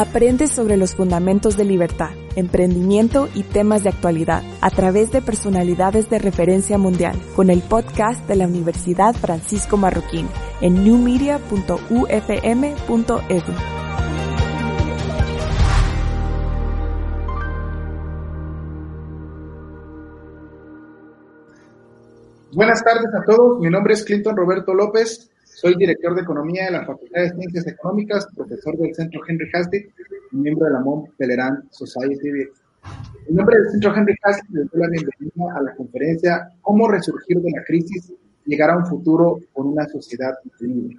Aprende sobre los fundamentos de libertad, emprendimiento y temas de actualidad a través de personalidades de referencia mundial con el podcast de la Universidad Francisco Marroquín en newmedia.ufm.edu. Buenas tardes a todos, mi nombre es Clinton Roberto López soy director de Economía de la Facultad de Ciencias Económicas, profesor del Centro Henry Hastic y miembro de la Mont Pelerin Society. En nombre del Centro Henry Hastic, les doy la bienvenida a la conferencia Cómo resurgir de la crisis llegar a un futuro con una sociedad libre.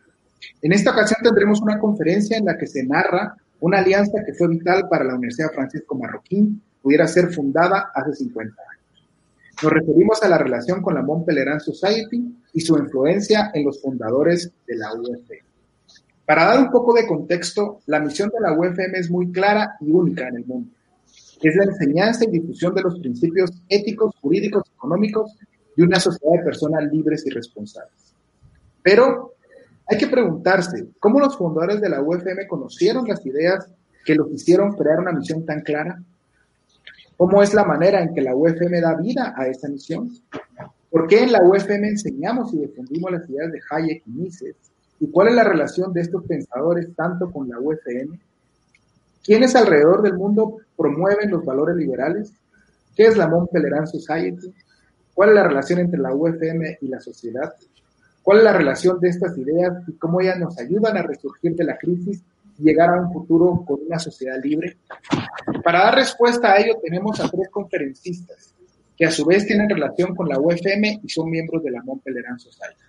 En esta ocasión tendremos una conferencia en la que se narra una alianza que fue vital para la Universidad Francisco Marroquín pudiera ser fundada hace 50 años. Nos referimos a la relación con la Mont Pelerin Society y su influencia en los fundadores de la UFM. Para dar un poco de contexto, la misión de la UFM es muy clara y única en el mundo. Es la enseñanza y difusión de los principios éticos, jurídicos, económicos de una sociedad de personas libres y responsables. Pero hay que preguntarse, ¿cómo los fundadores de la UFM conocieron las ideas que los hicieron crear una misión tan clara? ¿Cómo es la manera en que la UFM da vida a esa misión? ¿Por qué en la UFM enseñamos y defendimos las ideas de Hayek y Mises? ¿Y cuál es la relación de estos pensadores tanto con la UFM? ¿Quiénes alrededor del mundo promueven los valores liberales? ¿Qué es la Mont Pelerin Society? ¿Cuál es la relación entre la UFM y la sociedad? ¿Cuál es la relación de estas ideas y cómo ellas nos ayudan a resurgir de la crisis llegar a un futuro con una sociedad libre? Para dar respuesta a ello tenemos a tres conferencistas que a su vez tienen relación con la UFM y son miembros de la Mont Pelerin Society.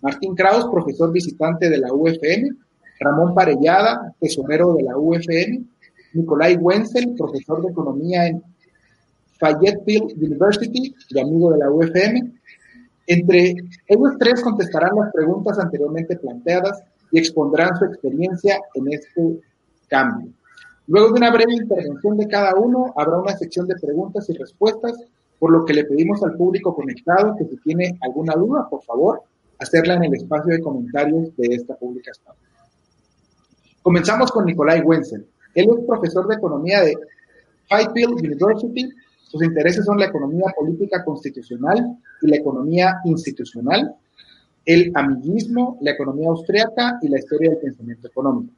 Martín Kraus, profesor visitante de la UFM, Ramón Parellada, tesorero de la UFM, Nicolai Wenzel, profesor de economía en Fayetteville University y amigo de la UFM. Entre ellos tres contestarán las preguntas anteriormente planteadas y expondrán su experiencia en este cambio. Luego de una breve intervención de cada uno, habrá una sección de preguntas y respuestas, por lo que le pedimos al público conectado que si tiene alguna duda, por favor, hacerla en el espacio de comentarios de esta publicación. Comenzamos con Nicolai Wenzel. Él es profesor de economía de Fayetteville University. Sus intereses son la economía política constitucional y la economía institucional el amiguismo, la economía austriaca y la historia del pensamiento económico.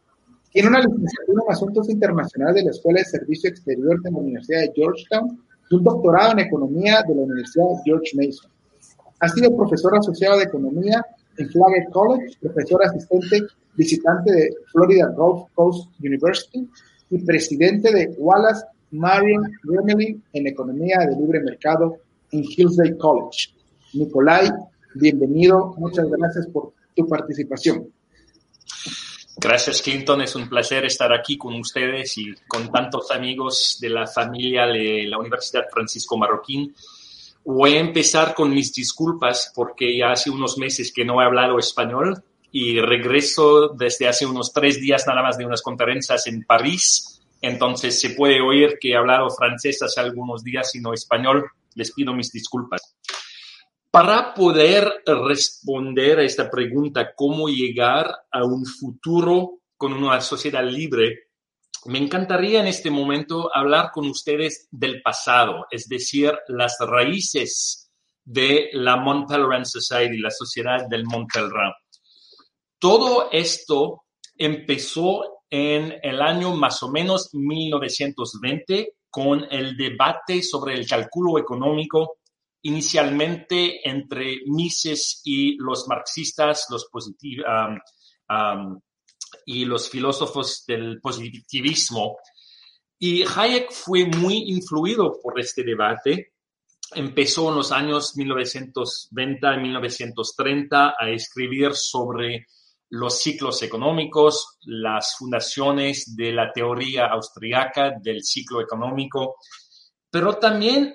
Tiene una licenciatura en Asuntos Internacionales de la Escuela de Servicio Exterior de la Universidad de Georgetown un doctorado en Economía de la Universidad George Mason. Ha sido profesor asociado de Economía en Flagler College, profesor asistente visitante de Florida Gulf Coast University y presidente de Wallace Marion Gremlin en Economía de Libre Mercado en Hillsdale College. Nicolai bienvenido. Muchas gracias por tu participación. Gracias, Clinton. Es un placer estar aquí con ustedes y con tantos amigos de la familia de la Universidad Francisco Marroquín. Voy a empezar con mis disculpas porque ya hace unos meses que no he hablado español y regreso desde hace unos tres días nada más de unas conferencias en París. Entonces se puede oír que he hablado francés hace algunos días y no español. Les pido mis disculpas. Para poder responder a esta pregunta, cómo llegar a un futuro con una sociedad libre, me encantaría en este momento hablar con ustedes del pasado, es decir, las raíces de la Mont Pelerin Society, la sociedad del Mont. Todo esto empezó en el año más o menos 1920 con el debate sobre el cálculo económico inicialmente entre Mises y los marxistas, los y los filósofos del positivismo. Y Hayek fue muy influido por este debate. Empezó en los años 1920 y 1930 a escribir sobre los ciclos económicos, las fundaciones de la teoría austriaca del ciclo económico, pero también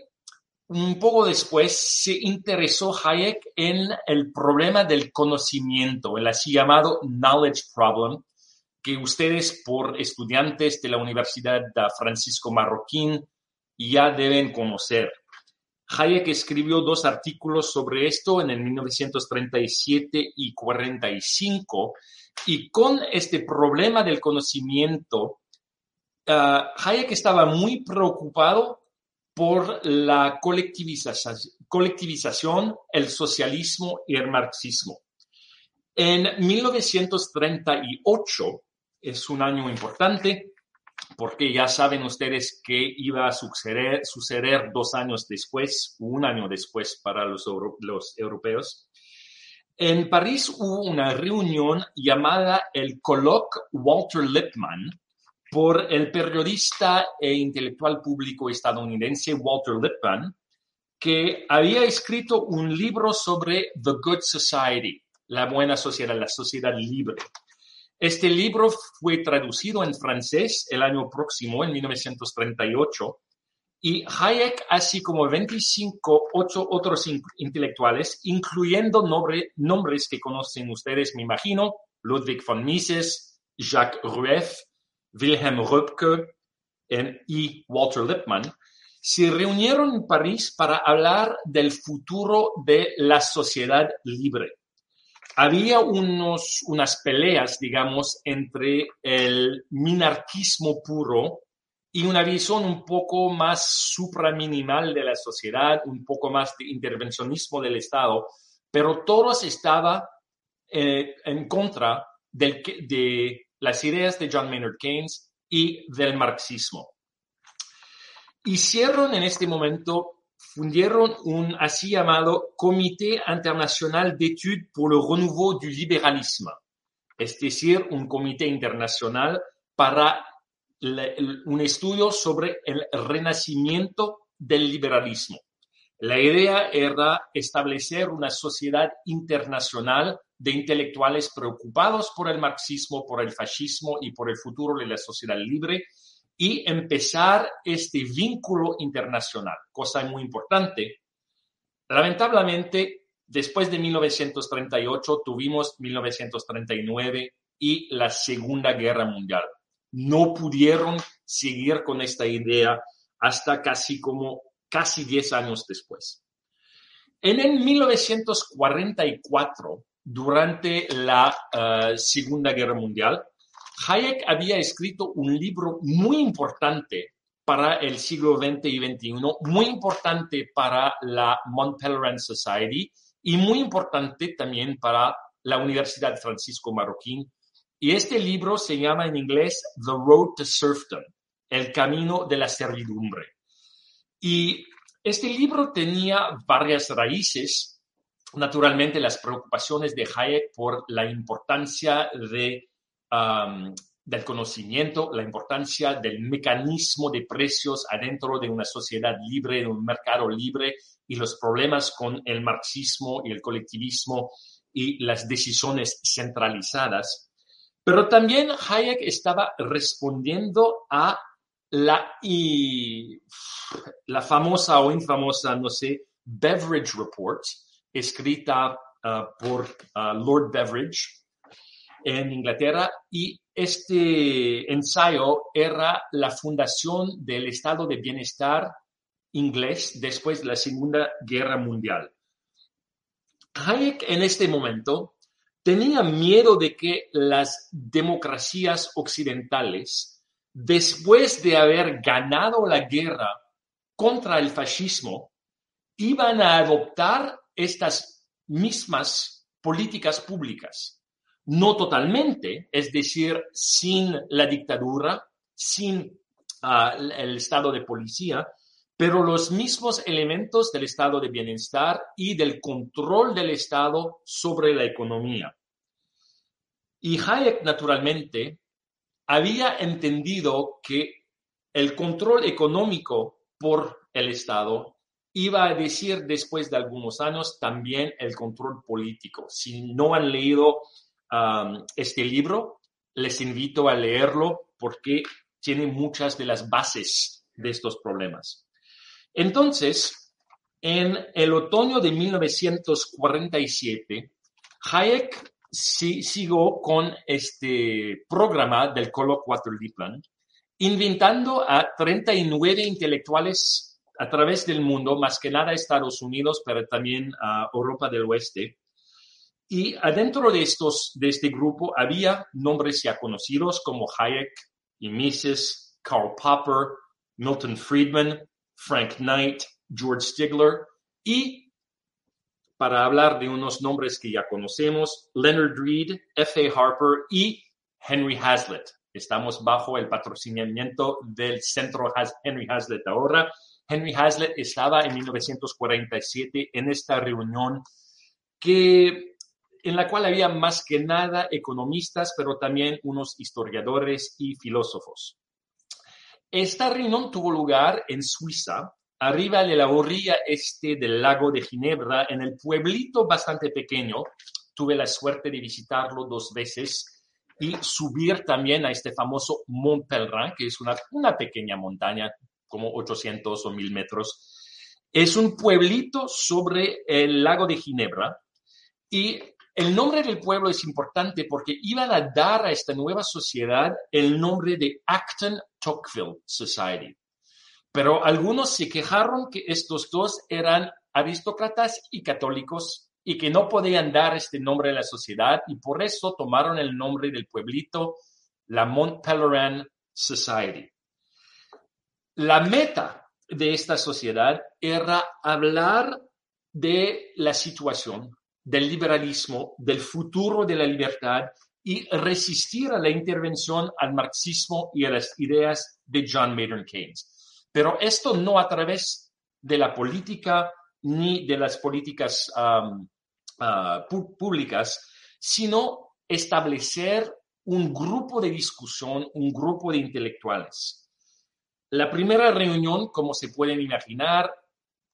un poco después se interesó Hayek en el problema del conocimiento, el así llamado knowledge problem, que ustedes por estudiantes de la Universidad de Francisco Marroquín ya deben conocer. Hayek escribió dos artículos sobre esto en el 1937 y 45 y con este problema del conocimiento ah, Hayek estaba muy preocupado por la colectivización, el socialismo y el marxismo. En 1938 es un año importante porque ya saben ustedes que iba a suceder, suceder dos años después, un año después para los, los europeos. En París hubo una reunión llamada el Colloque Walter Lippmann por el periodista e intelectual público estadounidense Walter Lippmann, que había escrito un libro sobre The Good Society, la buena sociedad, la sociedad libre. Este libro fue traducido en francés el año próximo, en 1938, y Hayek, así como 25 ocho otros intelectuales, incluyendo nombres que conocen ustedes, me imagino, Ludwig von Mises, Jacques Rueff, Wilhelm Röpke y Walter Lippmann, se reunieron en París para hablar del futuro de la sociedad libre. Había unos, unas peleas, digamos, entre el minarquismo puro y una visión un poco más supraminimal de la sociedad, un poco más de intervencionismo del Estado, pero todos estaban eh, en contra del, de las ideas de John Maynard Keynes y del marxismo. Hicieron en este momento fundieron un así llamado Comité Internacional d'Études pour le Renouveau du Libéralisme, es decir, un comité internacional para un estudio sobre el renacimiento del liberalismo. La idea era establecer una sociedad internacional de intelectuales preocupados por el marxismo, por el fascismo y por el futuro de la sociedad libre y empezar este vínculo internacional, cosa muy importante. Lamentablemente, después de 1938 tuvimos 1939 y la Segunda Guerra Mundial. No pudieron seguir con esta idea hasta casi como casi 10 años después. En el 1944, durante la eh, Segunda Guerra Mundial, Hayek había escrito un libro muy importante para el siglo XX y XXI, muy importante para la Mont Pelerin Society y muy importante también para la Universidad Francisco Marroquín. Y este libro se llama en inglés The Road to Serfdom, El Camino de la Servidumbre. Y este libro tenía varias raíces, naturalmente las preocupaciones de Hayek por la importancia de del conocimiento, la importancia del mecanismo de precios adentro de una sociedad libre, de un mercado libre y los problemas con el marxismo y el colectivismo y las decisiones centralizadas. Pero también Hayek estaba respondiendo a la, y, la famosa o infamosa, no sé, Beveridge Report, escrita ah, por ah, Lord Beveridge, en Inglaterra y este ensayo era la fundación del estado de bienestar inglés después de la Segunda Guerra Mundial. Hayek en este momento tenía miedo de que las democracias occidentales, después de haber ganado la guerra contra el fascismo, iban a adoptar estas mismas políticas públicas no totalmente, es decir, sin la dictadura, sin ah, el estado de policía, pero los mismos elementos del estado de bienestar y del control del Estado sobre la economía. Y Hayek, naturalmente, había entendido que el control económico por el Estado iba a decir después de algunos años también el control político. Si no han leído este libro, les invito a leerlo porque tiene muchas de las bases de estos problemas. Entonces, en el otoño de 1947, Hayek siguió con este programa del Colo 4 Plan, invitando a 39 intelectuales a través del mundo, más que nada Estados Unidos, pero también a Europa del Oeste, y adentro de, estos, de este grupo había nombres ya conocidos como Hayek y Mises, Karl Popper, Milton Friedman, Frank Knight, George Stigler y para hablar de unos nombres que ya conocemos, Leonard Reed, F.A. Harper y Henry Hazlitt. Estamos bajo el patrocinamiento del Centro Henry Hazlitt ahora. Henry Hazlitt estaba en 1947 en esta reunión que, en la cual había más que nada economistas, pero también unos historiadores y filósofos. Esta reunión tuvo lugar en Suiza arriba de la orilla este del lago de Ginebra, en el pueblito bastante pequeño. Tuve la suerte de visitarlo dos veces y subir también a este famoso Mont Pelerin, que es una, una pequeña montaña, como 800 o 1000 metros. Es un pueblito sobre el lago de Ginebra y el nombre del pueblo es importante porque iban a dar a esta nueva sociedad el nombre de Acton Tocqueville Society. Pero algunos se quejaron que estos dos eran aristócratas y católicos y que no podían dar este nombre a la sociedad y por eso tomaron el nombre del pueblito, la Mont Pelerin Society. La meta de esta sociedad era hablar de la situación, del liberalismo, del futuro de la libertad y resistir a la intervención al marxismo y a las ideas de John Maynard Keynes. Pero esto no a través de la política ni de las políticas ah, públicas, sino establecer un grupo de discusión, un grupo de intelectuales. La primera reunión, como se pueden imaginar,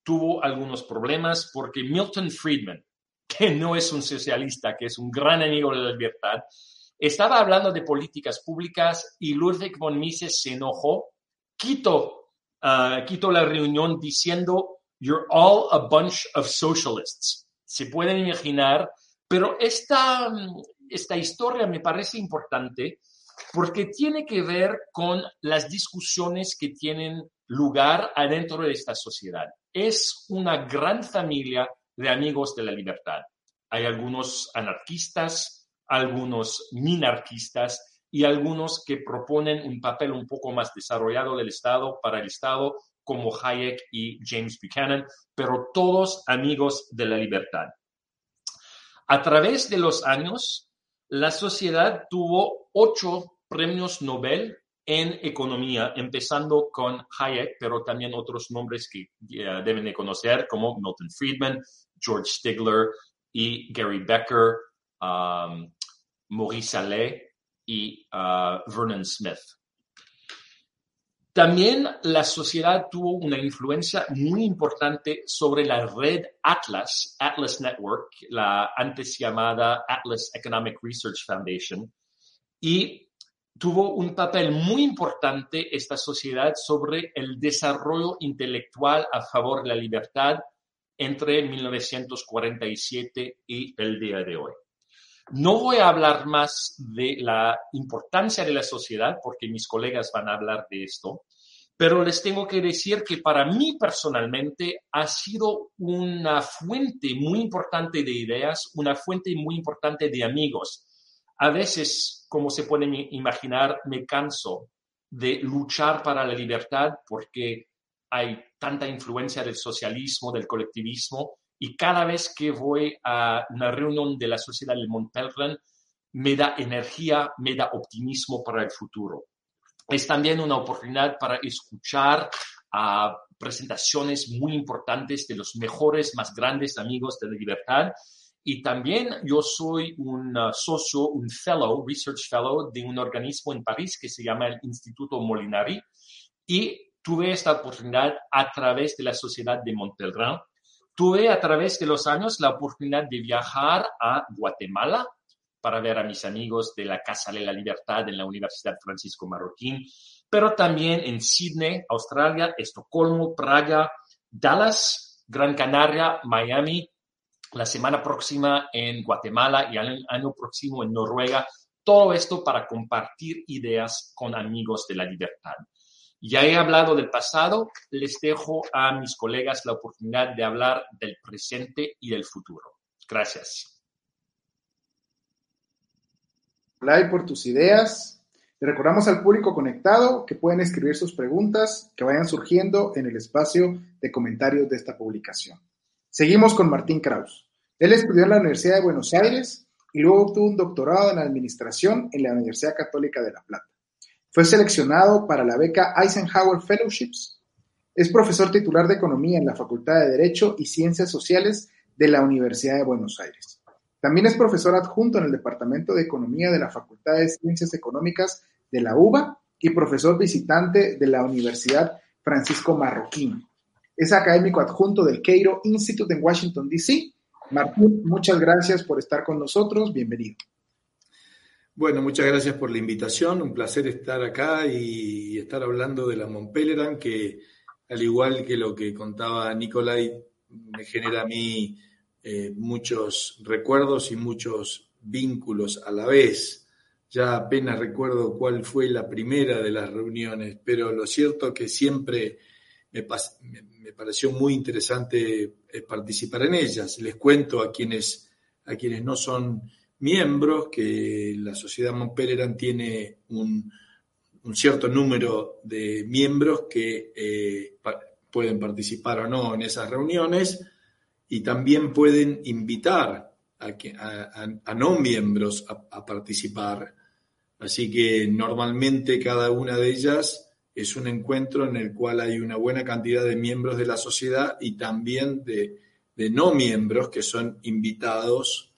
tuvo algunos problemas porque Milton Friedman, que no es un socialista, que es un gran amigo de la libertad, estaba hablando de políticas públicas y Ludwig von Mises se enojó, quitó uh, quito la reunión diciendo, you're all a bunch of socialists. Se pueden imaginar, pero esta, esta historia me parece importante porque tiene que ver con las discusiones que tienen lugar adentro de esta sociedad. Es una gran familia de amigos de la libertad. Hay algunos anarquistas, algunos minarquistas, y algunos que proponen un papel un poco más desarrollado del Estado para el Estado, como Hayek y James Buchanan, pero todos amigos de la libertad. A través de los años, la sociedad tuvo ocho premios Nobel en economía, empezando con Hayek, pero también otros nombres que deben de conocer, como Milton Friedman, George Stigler y Gary Becker, um, Maurice Allais, y uh, Vernon Smith. También la sociedad tuvo una influencia muy importante sobre la red Atlas, Atlas Network, la antes llamada Atlas Economic Research Foundation, y tuvo un papel muy importante esta sociedad sobre el desarrollo intelectual a favor de la libertad entre 1947 y el día de hoy. No voy a hablar más de la importancia de la sociedad porque mis colegas van a hablar de esto, pero les tengo que decir que para mí personalmente ha sido una fuente muy importante de ideas, una fuente muy importante de amigos. A veces, como se pueden imaginar, me canso de luchar para la libertad porque hay tanta influencia del socialismo, del colectivismo, y cada vez que voy a una reunión de la Sociedad de Montpellier, me da energía, me da optimismo para el futuro. Es también una oportunidad para escuchar presentaciones muy importantes de los mejores, más grandes amigos de la libertad. Y también yo soy un uh, socio, un fellow, research fellow de un organismo en París que se llama el Instituto Molinari. Y tuve esta oportunidad a través de la Sociedad de Montpellier Tuve a través de los años la oportunidad de viajar a Guatemala para ver a mis amigos de la Casa de la Libertad en la Universidad Francisco Marroquín, pero también en Sydney, Australia, Estocolmo, Praga, Dallas, Gran Canaria, Miami, la semana próxima en Guatemala y el año próximo en Noruega. Todo esto para compartir ideas con amigos de la libertad. Ya he hablado del pasado, les dejo a mis colegas la oportunidad de hablar del presente y del futuro. Gracias. Hola por tus ideas. Le recordamos al público conectado que pueden escribir sus preguntas que vayan surgiendo en el espacio de comentarios de esta publicación. Seguimos con Martín Kraus. Él estudió en la Universidad de Buenos Aires y luego obtuvo un doctorado en administración en la Universidad Católica de La Plata. Fue seleccionado para la beca Eisenhower Fellowships. Es profesor titular de Economía en la Facultad de Derecho y Ciencias Sociales de la Universidad de Buenos Aires. También es profesor adjunto en el Departamento de Economía de la Facultad de Ciencias Económicas de la UBA y profesor visitante de la Universidad Francisco Marroquín. Es académico adjunto del Cairo Institute en Washington, D.C. Martín, muchas gracias por estar con nosotros. Bienvenido. Bueno, muchas gracias por la invitación. Un placer estar acá y estar hablando de la Montpelleran, que al igual que lo que contaba Nicolai, me genera a mí eh, muchos recuerdos y muchos vínculos a la vez. Ya apenas recuerdo cuál fue la primera de las reuniones, pero lo cierto que siempre me, me pareció muy interesante eh, participar en ellas. Les cuento a quienes, a quienes no son miembros que la Sociedad Montpelleran tiene un, cierto número de miembros que eh, pueden participar o no en esas reuniones y también pueden invitar a, no miembros a, participar. Así que normalmente cada una de ellas es un encuentro en el cual hay una buena cantidad de miembros de la sociedad y también de, no miembros que son invitados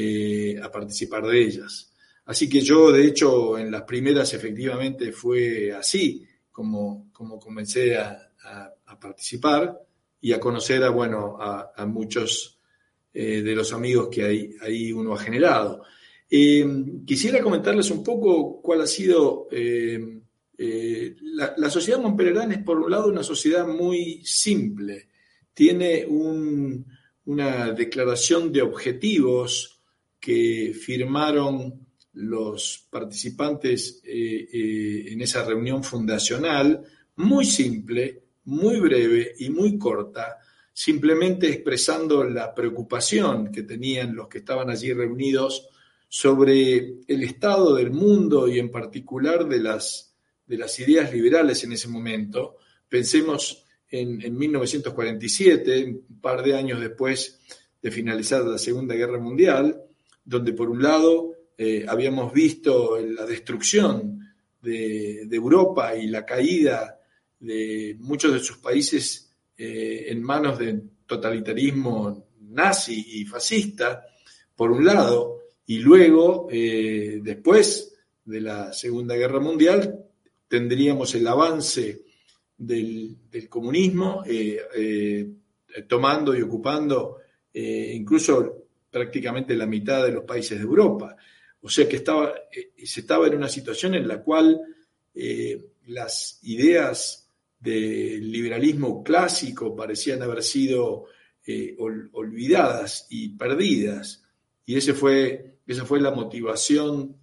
eh, a participar de ellas. Así que yo, de hecho, en las primeras efectivamente fue así como, como comencé a, participar y a conocer a, bueno, a, muchos eh, de los amigos que ahí, uno ha generado. Eh, quisiera comentarles un poco cuál ha sido... Eh, la, sociedad Montpellerán es, por un lado, una sociedad muy simple. Tiene una declaración de objetivos que firmaron los participantes en esa reunión fundacional, muy simple, muy breve y muy corta, simplemente expresando la preocupación que tenían los que estaban allí reunidos sobre el estado del mundo y en particular de las, de las ideas liberales en ese momento. Pensemos en, 1947, un par de años después de finalizar la Segunda Guerra Mundial, donde por un lado eh, habíamos visto la destrucción de, Europa y la caída de muchos de sus países eh, en manos de totalitarismo nazi y fascista, por un lado, y luego, eh, después de la Segunda Guerra Mundial, tendríamos el avance del, comunismo, tomando y ocupando incluso prácticamente la mitad de los países de Europa. O sea que estaba, se estaba en una situación en la cual las ideas del liberalismo clásico parecían haber sido eh, olvidadas y perdidas. Y ese fue, esa fue la motivación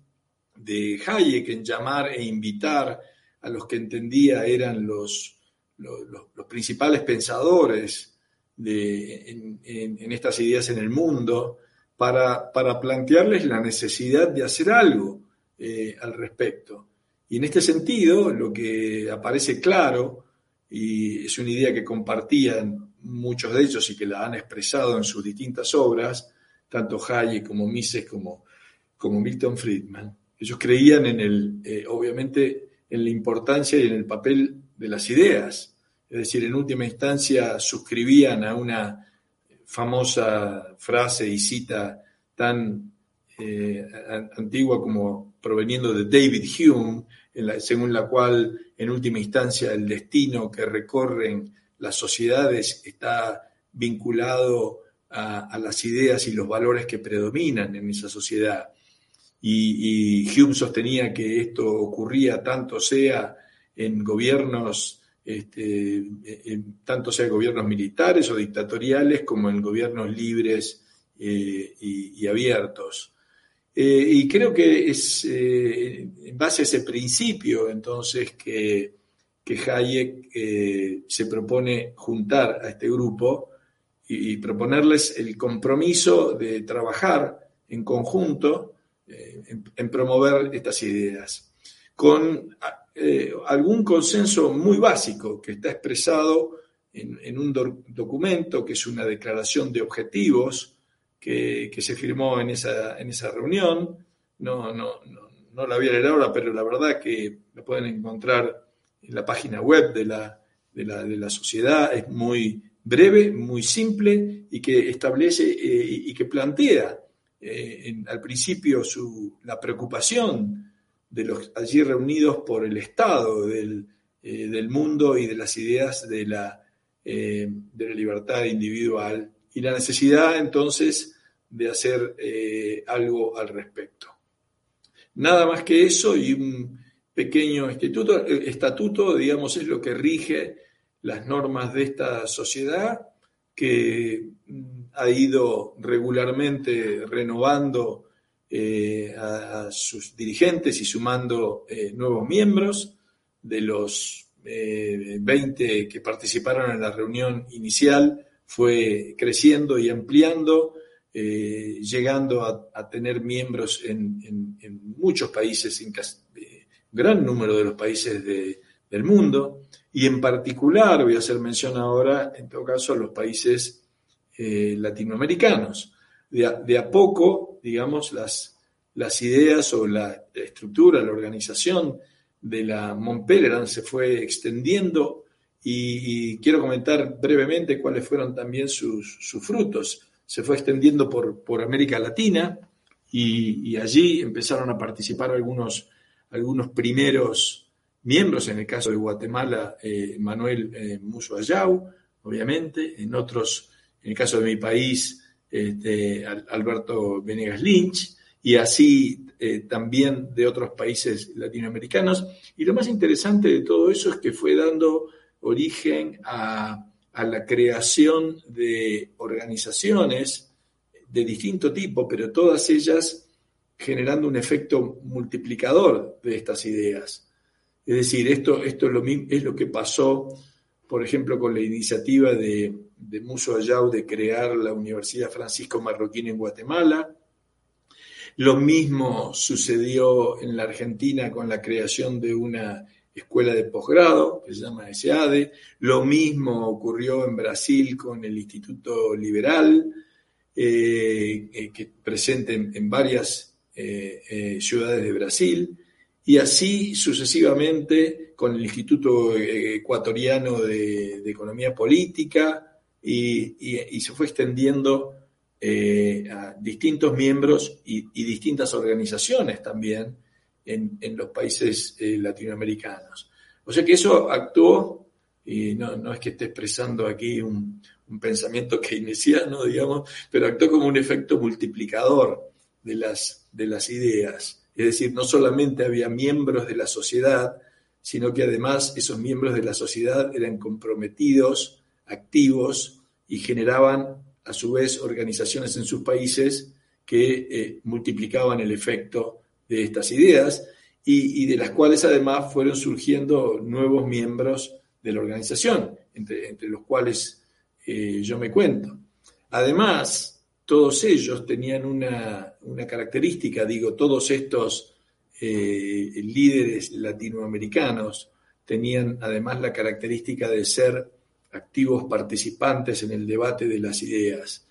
de Hayek en llamar e invitar a los que entendía eran los, los, principales pensadores de, en, estas ideas en el mundo para, para, plantearles la necesidad de hacer algo eh, al respecto. Y en este sentido, lo que aparece claro y es una idea que compartían muchos de ellos y que la han expresado en sus distintas obras, tanto Hayek como Mises como, como Milton Friedman. Ellos creían en el, eh, obviamente, en la importancia y en el papel de las ideas. Es decir, en última instancia suscribían a una famosa frase y cita tan eh, antigua como proveniendo de David Hume, según la cual en última instancia el destino que recorren las sociedades está vinculado a, las ideas y los valores que predominan en esa sociedad. Y, Hume sostenía que esto ocurría tanto sea en gobiernos, este, tanto sea en gobiernos militares o dictatoriales como en gobiernos libres eh, y abiertos. Eh, y creo que es eh, en base a ese principio entonces que, que Hayek se propone juntar a este grupo y, proponerles el compromiso de trabajar en conjunto en, promover estas ideas. con algún consenso muy básico que está expresado en, un documento que es una declaración de objetivos que, se firmó en esa, en esa reunión. No, no, no, la voy a leer ahora, pero la verdad que la pueden encontrar en la página web de la, de la, de la sociedad. Es muy breve, muy simple y que establece eh, y que plantea eh, al principio su, la preocupación de los allí reunidos por el estado del, eh, mundo y de las ideas de la eh, de la libertad individual y la necesidad entonces de hacer eh, algo al respecto. Nada más que eso y un pequeño instituto, estatuto, digamos, es lo que rige las normas de esta sociedad que mm, ha ido regularmente renovando a, sus dirigentes y sumando nuevos miembros de los 20 eh, que participaron en la reunión inicial fue creciendo y ampliando, eh, llegando a, tener miembros en, muchos países, en eh, gran número de los países del mundo, y en particular, voy a hacer mención ahora, en todo caso, a los países latinoamericanos. De a, poco, digamos, las, las ideas o la estructura, la organización de la Montpelleran se fue extendiendo y, quiero comentar brevemente cuáles fueron también sus, frutos. Se fue extendiendo por, por América Latina y, allí empezaron a participar algunos, algunos primeros miembros, en el caso de Guatemala, eh, Manuel eh, obviamente, en otros, en el caso de mi país, este, Alberto Venegas Lynch, y así eh, también de otros países latinoamericanos. Y lo más interesante de todo eso es que fue dando origen a, la creación de organizaciones de distinto tipo, pero todas ellas generando un efecto multiplicador de estas ideas. Es decir, esto, esto es, lo, es lo que pasó, por ejemplo, con la iniciativa de, de Muso Ayau de crear la Universidad Francisco Marroquín en Guatemala, lo mismo sucedió en la Argentina con la creación de una escuela de posgrado que se llama SADE. Lo mismo ocurrió en Brasil con el Instituto Liberal, eh, eh, que presente en, varias eh, ciudades de Brasil. Y así sucesivamente con el Instituto Ecuatoriano de, Economía Política y se fue extendiendo eh, a distintos miembros y, distintas organizaciones también en, los países eh, latinoamericanos. O sea que eso actuó, y no, es que esté expresando aquí un, pensamiento keynesiano, digamos, pero actuó como un efecto multiplicador de las, de las ideas. Es decir, no solamente había miembros de la sociedad, sino que además esos miembros de la sociedad eran comprometidos, activos y generaban a su vez organizaciones en sus países que eh, multiplicaban el efecto de estas ideas y, de las cuales además fueron surgiendo nuevos miembros de la organización, entre, los cuales eh, yo me cuento. Además, todos ellos tenían una, característica, digo, todos estos eh, líderes latinoamericanos tenían además la característica de ser activos participantes en el debate de las ideas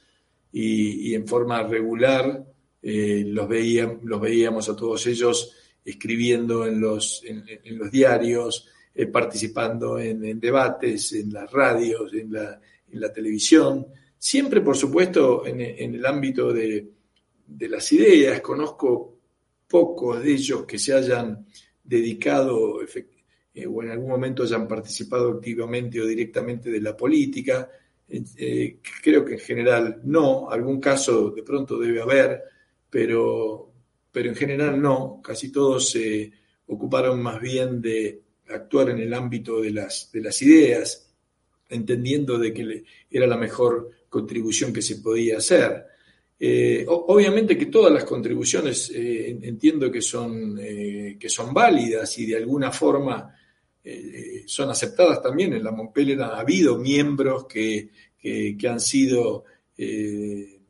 y, en forma regular eh, los, veíamos a todos ellos escribiendo en los, diarios, eh, participando en, debates, en las radios, en la, televisión, siempre por supuesto en, el ámbito de, de las ideas. Conozco pocos de ellos que se hayan dedicado eh, o en algún momento hayan participado activamente o directamente de la política. Eh, creo que en general no, algún caso de pronto debe haber, pero, pero en general no, casi todos se ocuparon más bien de actuar en el ámbito de las, de las ideas, entendiendo de que era la mejor contribución que se podía hacer. Eh, obviamente que todas las contribuciones entiendo que son, que son válidas y de alguna forma eh, son aceptadas también. En la Montpellier ha habido miembros que, han sido eh,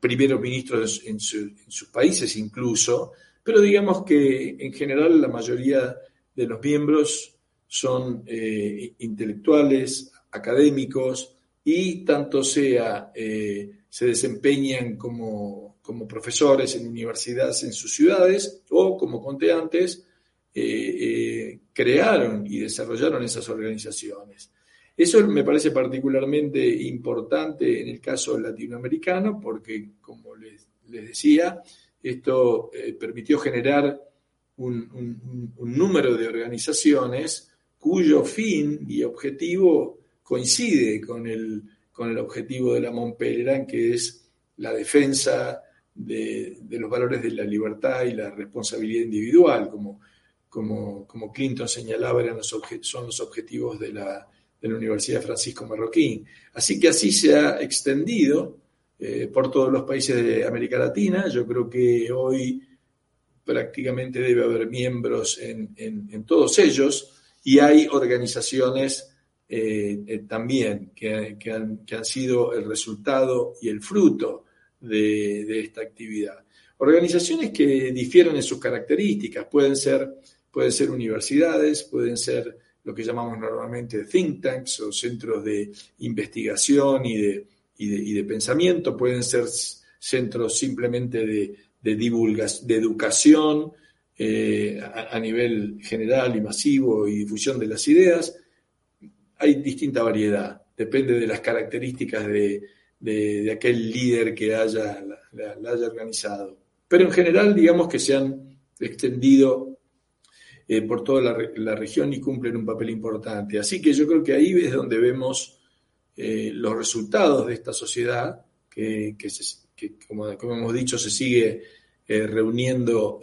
primeros ministros en, sus países incluso, pero digamos que en general la mayoría de los miembros son eh, intelectuales, académicos y tanto sea eh, se desempeñan como, como, profesores en universidades en sus ciudades o, como conté antes, eh, crearon y desarrollaron esas organizaciones. Eso me parece particularmente importante en el caso latinoamericano porque, como les, decía, esto permitió generar un, número de organizaciones cuyo fin y objetivo coincide con el, con el objetivo de la Montpellier, que es la defensa de, los valores de la libertad y la responsabilidad individual, como, como, como Clinton señalaba, eran los son los objetivos de la, de la Universidad Francisco Marroquín. Así que así se ha extendido eh, por todos los países de América Latina. Yo creo que hoy prácticamente debe haber miembros en, todos ellos y hay organizaciones eh, eh, también que, han, sido el resultado y el fruto de, esta actividad. Organizaciones que difieren en sus características, pueden ser, pueden ser universidades, pueden ser lo que llamamos normalmente think tanks o centros de investigación y de, y de pensamiento, pueden ser centros simplemente de, de, divulgación, de educación eh, a, nivel general y masivo y difusión de las ideas. Hay distinta variedad, depende de las características de, aquel líder que haya, la, haya organizado. Pero en general, digamos que se han extendido eh, por toda la, región y cumplen un papel importante. Así que yo creo que ahí es donde vemos eh, los resultados de esta sociedad que, como, hemos dicho, se sigue eh, reuniendo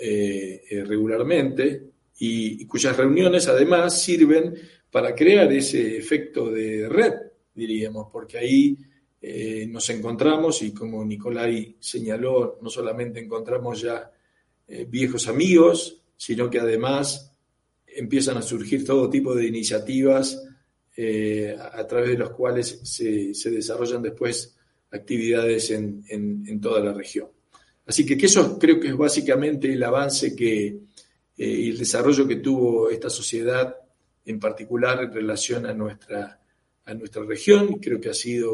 regularmente y, cuyas reuniones además sirven para crear ese efecto de red, diríamos, porque ahí nos encontramos y como Nicolai señaló, no solamente encontramos ya viejos amigos, sino que además empiezan a surgir todo tipo de iniciativas a, través de las cuales se, desarrollan después actividades en toda la región. Así que, eso creo que es básicamente el avance que, eh, y el desarrollo que tuvo esta sociedad, en particular en relación a nuestra, a nuestra región. Creo que ha sido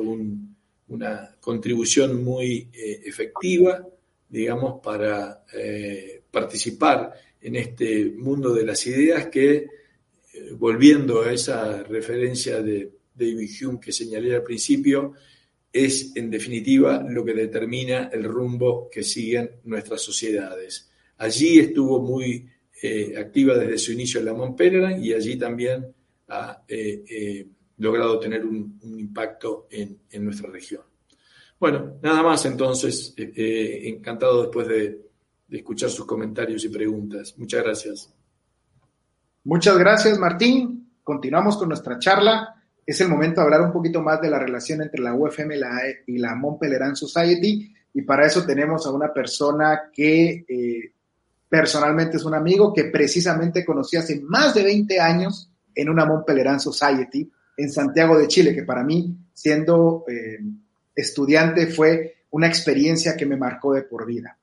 una contribución muy eh, efectiva, digamos, para eh, participar en este mundo de las ideas que, volviendo a esa referencia de David Hume que señalé al principio, es en definitiva lo que determina el rumbo que siguen nuestras sociedades. Allí estuvo muy eh, activa desde su inicio la Montpellier y allí también ha eh, eh, logrado tener un, impacto en, nuestra región. Bueno, nada más entonces, encantado después de, de escuchar sus comentarios y preguntas. Muchas gracias. Muchas gracias, Martín. Continuamos con nuestra charla es el momento de hablar un poquito más de la relación entre la UFM y la, Mont Pelerin Society. Y para eso tenemos a una persona que eh, personalmente es un amigo que precisamente conocí hace más de 20 años en una Mont Pelerin Society en Santiago de Chile, que para mí, siendo eh, estudiante, fue una experiencia que me marcó de por vida.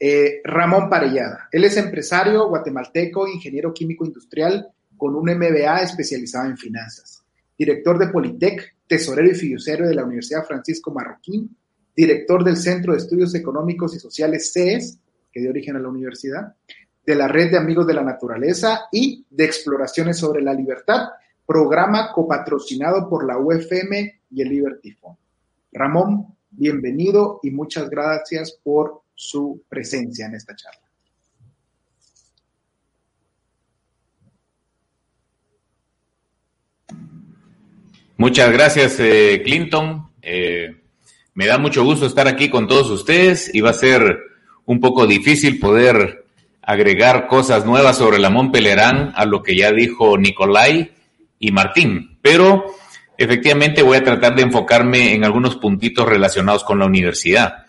Eh, Ramón Parellada. Él es empresario guatemalteco, ingeniero químico industrial con un MBA especializado en finanzas director de Politec, tesorero y fiduciario de la Universidad Francisco Marroquín, director del Centro de Estudios Económicos y Sociales CES, que dio origen a la universidad, de la Red de Amigos de la Naturaleza y de Exploraciones sobre la Libertad, programa copatrocinado por la UFM y el Liberty Fund. Ramón, bienvenido y muchas gracias por su presencia en esta charla. Muchas gracias, eh, Clinton. Eh, me da mucho gusto estar aquí con todos ustedes y va a ser un poco difícil poder agregar cosas nuevas sobre la Montpelerán a lo que ya dijo Nicolai y Martín, pero efectivamente voy a tratar de enfocarme en algunos puntitos relacionados con la universidad.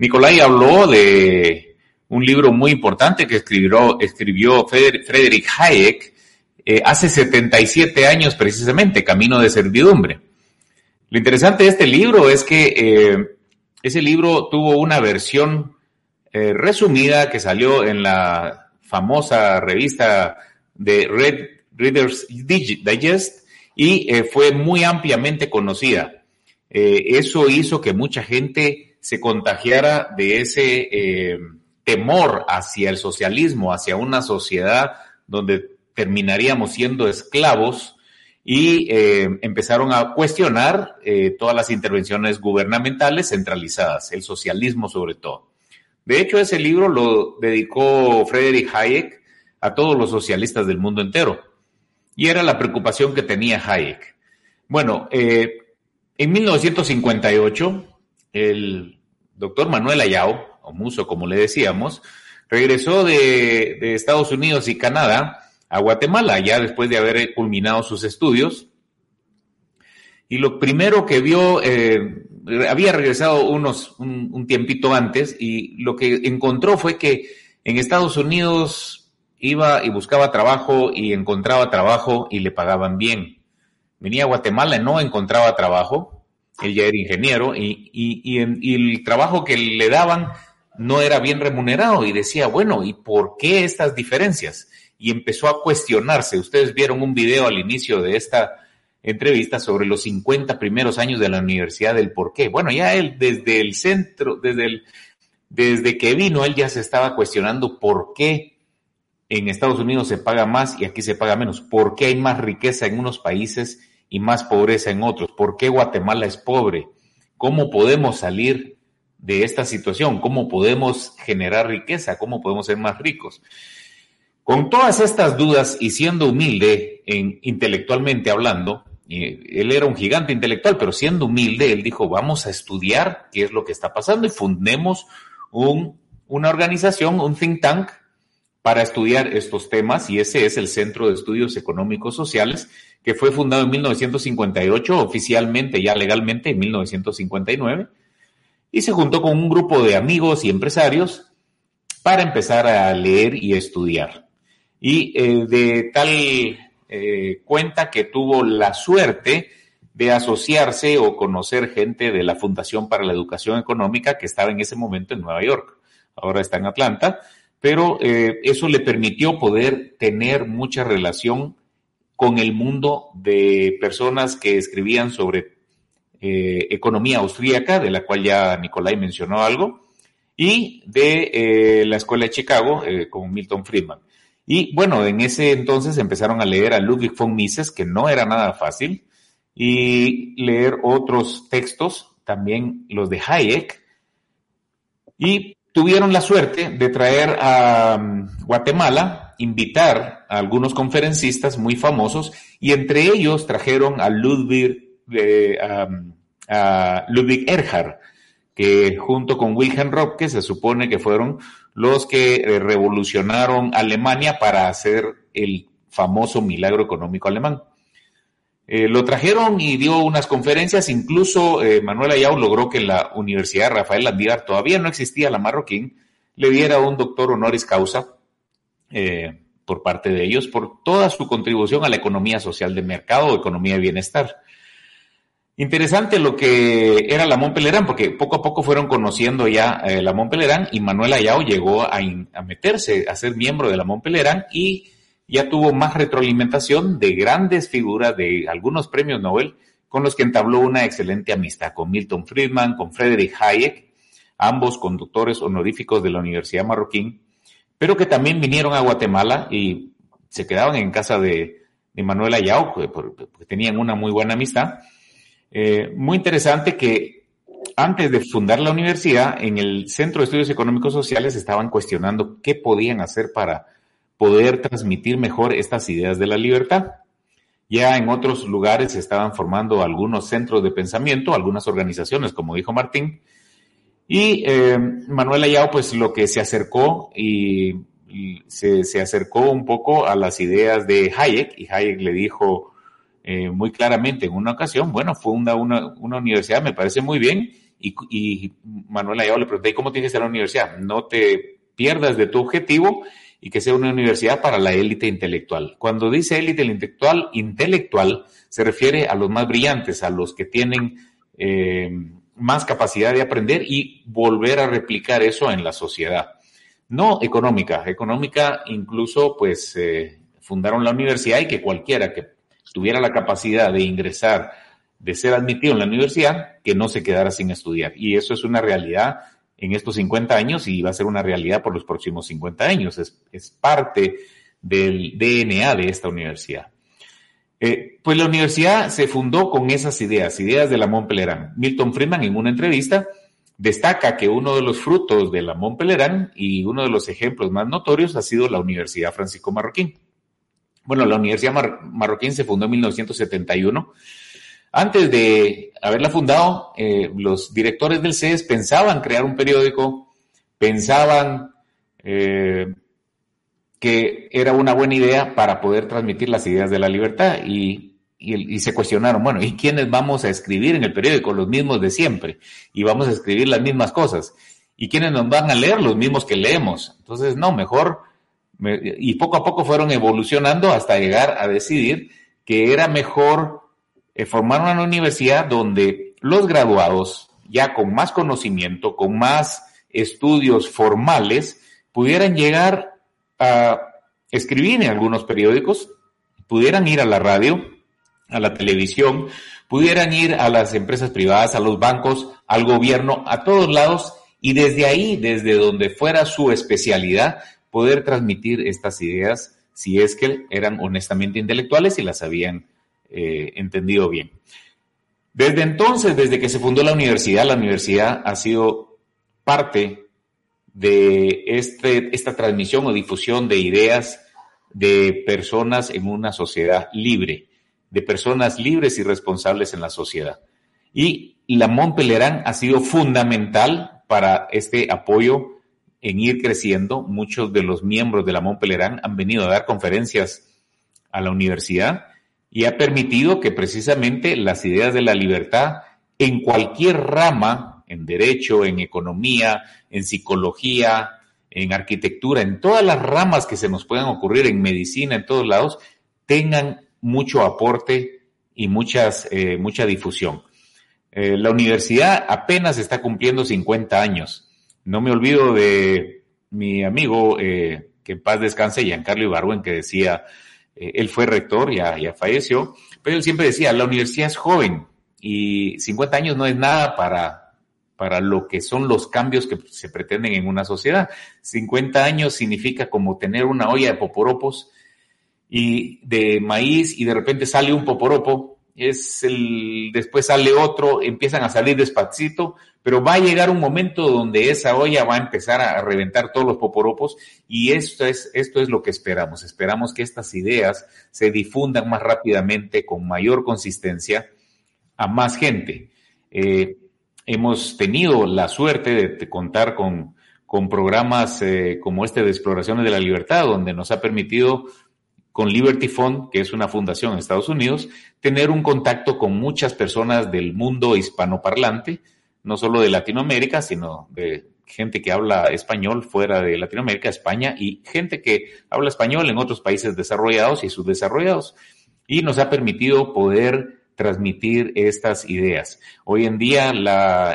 Nicolai habló de un libro muy importante que escribió, escribió Frederick Hayek, eh, hace 77 años precisamente, Camino de Servidumbre. Lo interesante de este libro es que eh, ese libro tuvo una versión eh, resumida que salió en la famosa revista de Red Reader's Digest y fue muy ampliamente conocida. eso hizo que mucha gente se contagiara de ese temor hacia el socialismo, hacia una sociedad donde terminaríamos siendo esclavos y eh, empezaron a cuestionar eh, todas las intervenciones gubernamentales centralizadas, el socialismo sobre todo. De hecho, ese libro lo dedicó Friedrich Hayek a todos los socialistas del mundo entero. Y era la preocupación que tenía Hayek. Bueno, eh, en 1958, el doctor Manuel Ayau, o Muso como le decíamos, regresó de, de Estados Unidos y Canadá a Guatemala, ya después de haber culminado sus estudios. Y lo primero que vio, eh, había regresado unos, un, tiempito antes, y lo que encontró fue que en Estados Unidos iba y buscaba trabajo y encontraba trabajo y le pagaban bien. Venía a Guatemala y no encontraba trabajo, él ya era ingeniero, y, y, y el trabajo que le daban no era bien remunerado y decía, bueno, ¿y por qué estas diferencias? y empezó a cuestionarse. Ustedes vieron un video al inicio de esta entrevista sobre los 50 primeros años de la universidad, del por qué. Bueno, ya él desde el centro, desde, el, desde que vino, él ya se estaba cuestionando por qué en Estados Unidos se paga más y aquí se paga menos, por qué hay más riqueza en unos países y más pobreza en otros, por qué Guatemala es pobre, cómo podemos salir de esta situación, cómo podemos generar riqueza, cómo podemos ser más ricos. Con todas estas dudas y siendo humilde en, intelectualmente hablando, él era un gigante intelectual, pero siendo humilde, él dijo, vamos a estudiar qué es lo que está pasando y fundemos un, una organización, un think tank, para estudiar estos temas y ese es el Centro de Estudios Económicos Sociales, que fue fundado en 1958, oficialmente, ya legalmente, en 1959, y se juntó con un grupo de amigos y empresarios para empezar a leer y estudiar. Y eh, de tal eh, cuenta que tuvo la suerte de asociarse o conocer gente de la Fundación para la Educación Económica que estaba en ese momento en Nueva York, ahora está en Atlanta, pero eh, eso le permitió poder tener mucha relación con el mundo de personas que escribían sobre economía austríaca, de la cual ya Nicolai mencionó algo, y de la Escuela de Chicago, con Milton Friedman. Y bueno, en ese entonces empezaron a leer a Ludwig von Mises, que no era nada fácil, y leer otros textos, también los de Hayek, y tuvieron la suerte de traer a um, Guatemala, invitar a algunos conferencistas muy famosos, y entre ellos trajeron a Ludwig, a Ludwig Erhard, que junto con Wilhelm Röpke se supone que fueron los que eh, revolucionaron Alemania para hacer el famoso milagro económico alemán. Eh, lo trajeron y dio unas conferencias, incluso eh, Manuel Ayau logró que en la Universidad Rafael Landívar, todavía no existía la Marroquín, le diera un doctor honoris causa por parte de ellos por toda su contribución a la economía social de mercado economía de bienestar. Interesante lo que era la Montpelerán, porque poco a poco fueron conociendo ya eh, la Montpelerán y Manuel Ayao llegó a, meterse, a ser miembro de la Montpelerán y ya tuvo más retroalimentación de grandes figuras de algunos premios Nobel con los que entabló una excelente amistad con Milton Friedman, con Friedrich Hayek, ambos conductores honoríficos de la Universidad Marroquín, pero que también vinieron a Guatemala y se quedaban en casa de, de Manuel Ayao, porque tenían una muy buena amistad. Eh, muy interesante que antes de fundar la universidad, en el Centro de Estudios Económicos Sociales estaban cuestionando qué podían hacer para poder transmitir mejor estas ideas de la libertad. Ya en otros lugares se estaban formando algunos centros de pensamiento, algunas organizaciones, como dijo Martín. Y eh, Manuel Ayao, pues lo que se acercó y, se, se, acercó un poco a las ideas de Hayek, y Hayek le dijo, eh, muy claramente en una ocasión, bueno, funda una, una universidad, me parece muy bien, y, y Manuel Ayala le pregunté, ¿cómo tiene que ser la universidad? No te pierdas de tu objetivo y que sea una universidad para la élite intelectual. Cuando dice élite intelectual, intelectual se refiere a los más brillantes, a los que tienen eh, más capacidad de aprender y volver a replicar eso en la sociedad. No económica, económica incluso pues eh, fundaron la universidad y que cualquiera que tuviera la capacidad de ingresar, de ser admitido en la universidad, que no se quedara sin estudiar. Y eso es una realidad en estos 50 años y va a ser una realidad por los próximos 50 años. Es, es parte del DNA de esta universidad. Eh, pues la universidad se fundó con esas ideas, ideas de la Montpellerin. Milton Friedman en una entrevista destaca que uno de los frutos de la Montpellerin y uno de los ejemplos más notorios ha sido la Universidad Francisco Marroquín. Bueno, la Universidad Marroquín se fundó en 1971. Antes de haberla fundado, eh, los directores del CES pensaban crear un periódico, pensaban eh, que era una buena idea para poder transmitir las ideas de la libertad y, se cuestionaron, bueno, ¿y quiénes vamos a escribir en el periódico? Los mismos de siempre y vamos a escribir las mismas cosas. ¿Y quiénes nos van a leer? Los mismos que leemos. Entonces, no, mejor, y poco a poco fueron evolucionando hasta llegar a decidir que era mejor eh, formar una universidad donde los graduados, ya con más conocimiento, con más estudios formales, pudieran llegar a escribir en algunos periódicos, pudieran ir a la radio, a la televisión, pudieran ir a las empresas privadas, a los bancos, al gobierno, a todos lados, y desde ahí, desde donde fuera su especialidad, poder transmitir estas ideas si es que eran honestamente intelectuales y las habían eh, entendido bien. Desde entonces, desde que se fundó la universidad, la universidad ha sido parte de este, esta transmisión o difusión de ideas de personas en una sociedad libre, de personas libres y responsables en la sociedad. Y la Montpellerin ha sido fundamental para este apoyo en ir creciendo. Muchos de los miembros de la Montpellerin han venido a dar conferencias a la universidad y ha permitido que precisamente las ideas de la libertad en cualquier rama en derecho, en economía, en psicología, en arquitectura, en todas las ramas que se nos puedan ocurrir, en medicina, en todos lados, tengan mucho aporte y muchas, eh, mucha difusión. Eh, la universidad apenas está cumpliendo 50 años. No me olvido de mi amigo, eh, que en paz descanse, Giancarlo Ibarwen, que decía, él fue rector, ya, ya falleció, pero él siempre decía, la universidad es joven y 50 años no es nada para, para lo que son los cambios que se pretenden en una sociedad. 50 años significa como tener una olla de poporopos y de maíz y de repente sale un poporopo, es el, después sale otro, empiezan a salir despacito, pero va a llegar un momento donde esa olla va a empezar a reventar todos los poporopos y esto es, esto es lo que esperamos. Esperamos que estas ideas se difundan más rápidamente, con mayor consistencia a más gente. Eh, hemos tenido la suerte de, contar con, con programas eh, como este de Exploraciones de la Libertad, donde nos ha permitido con Liberty Fund, que es una fundación en Estados Unidos, tener un contacto con muchas personas del mundo hispanoparlante, no solo de Latinoamérica, sino de gente que habla español fuera de Latinoamérica, España, y gente que habla español en otros países desarrollados y subdesarrollados. Y nos ha permitido poder transmitir estas ideas. Hoy en día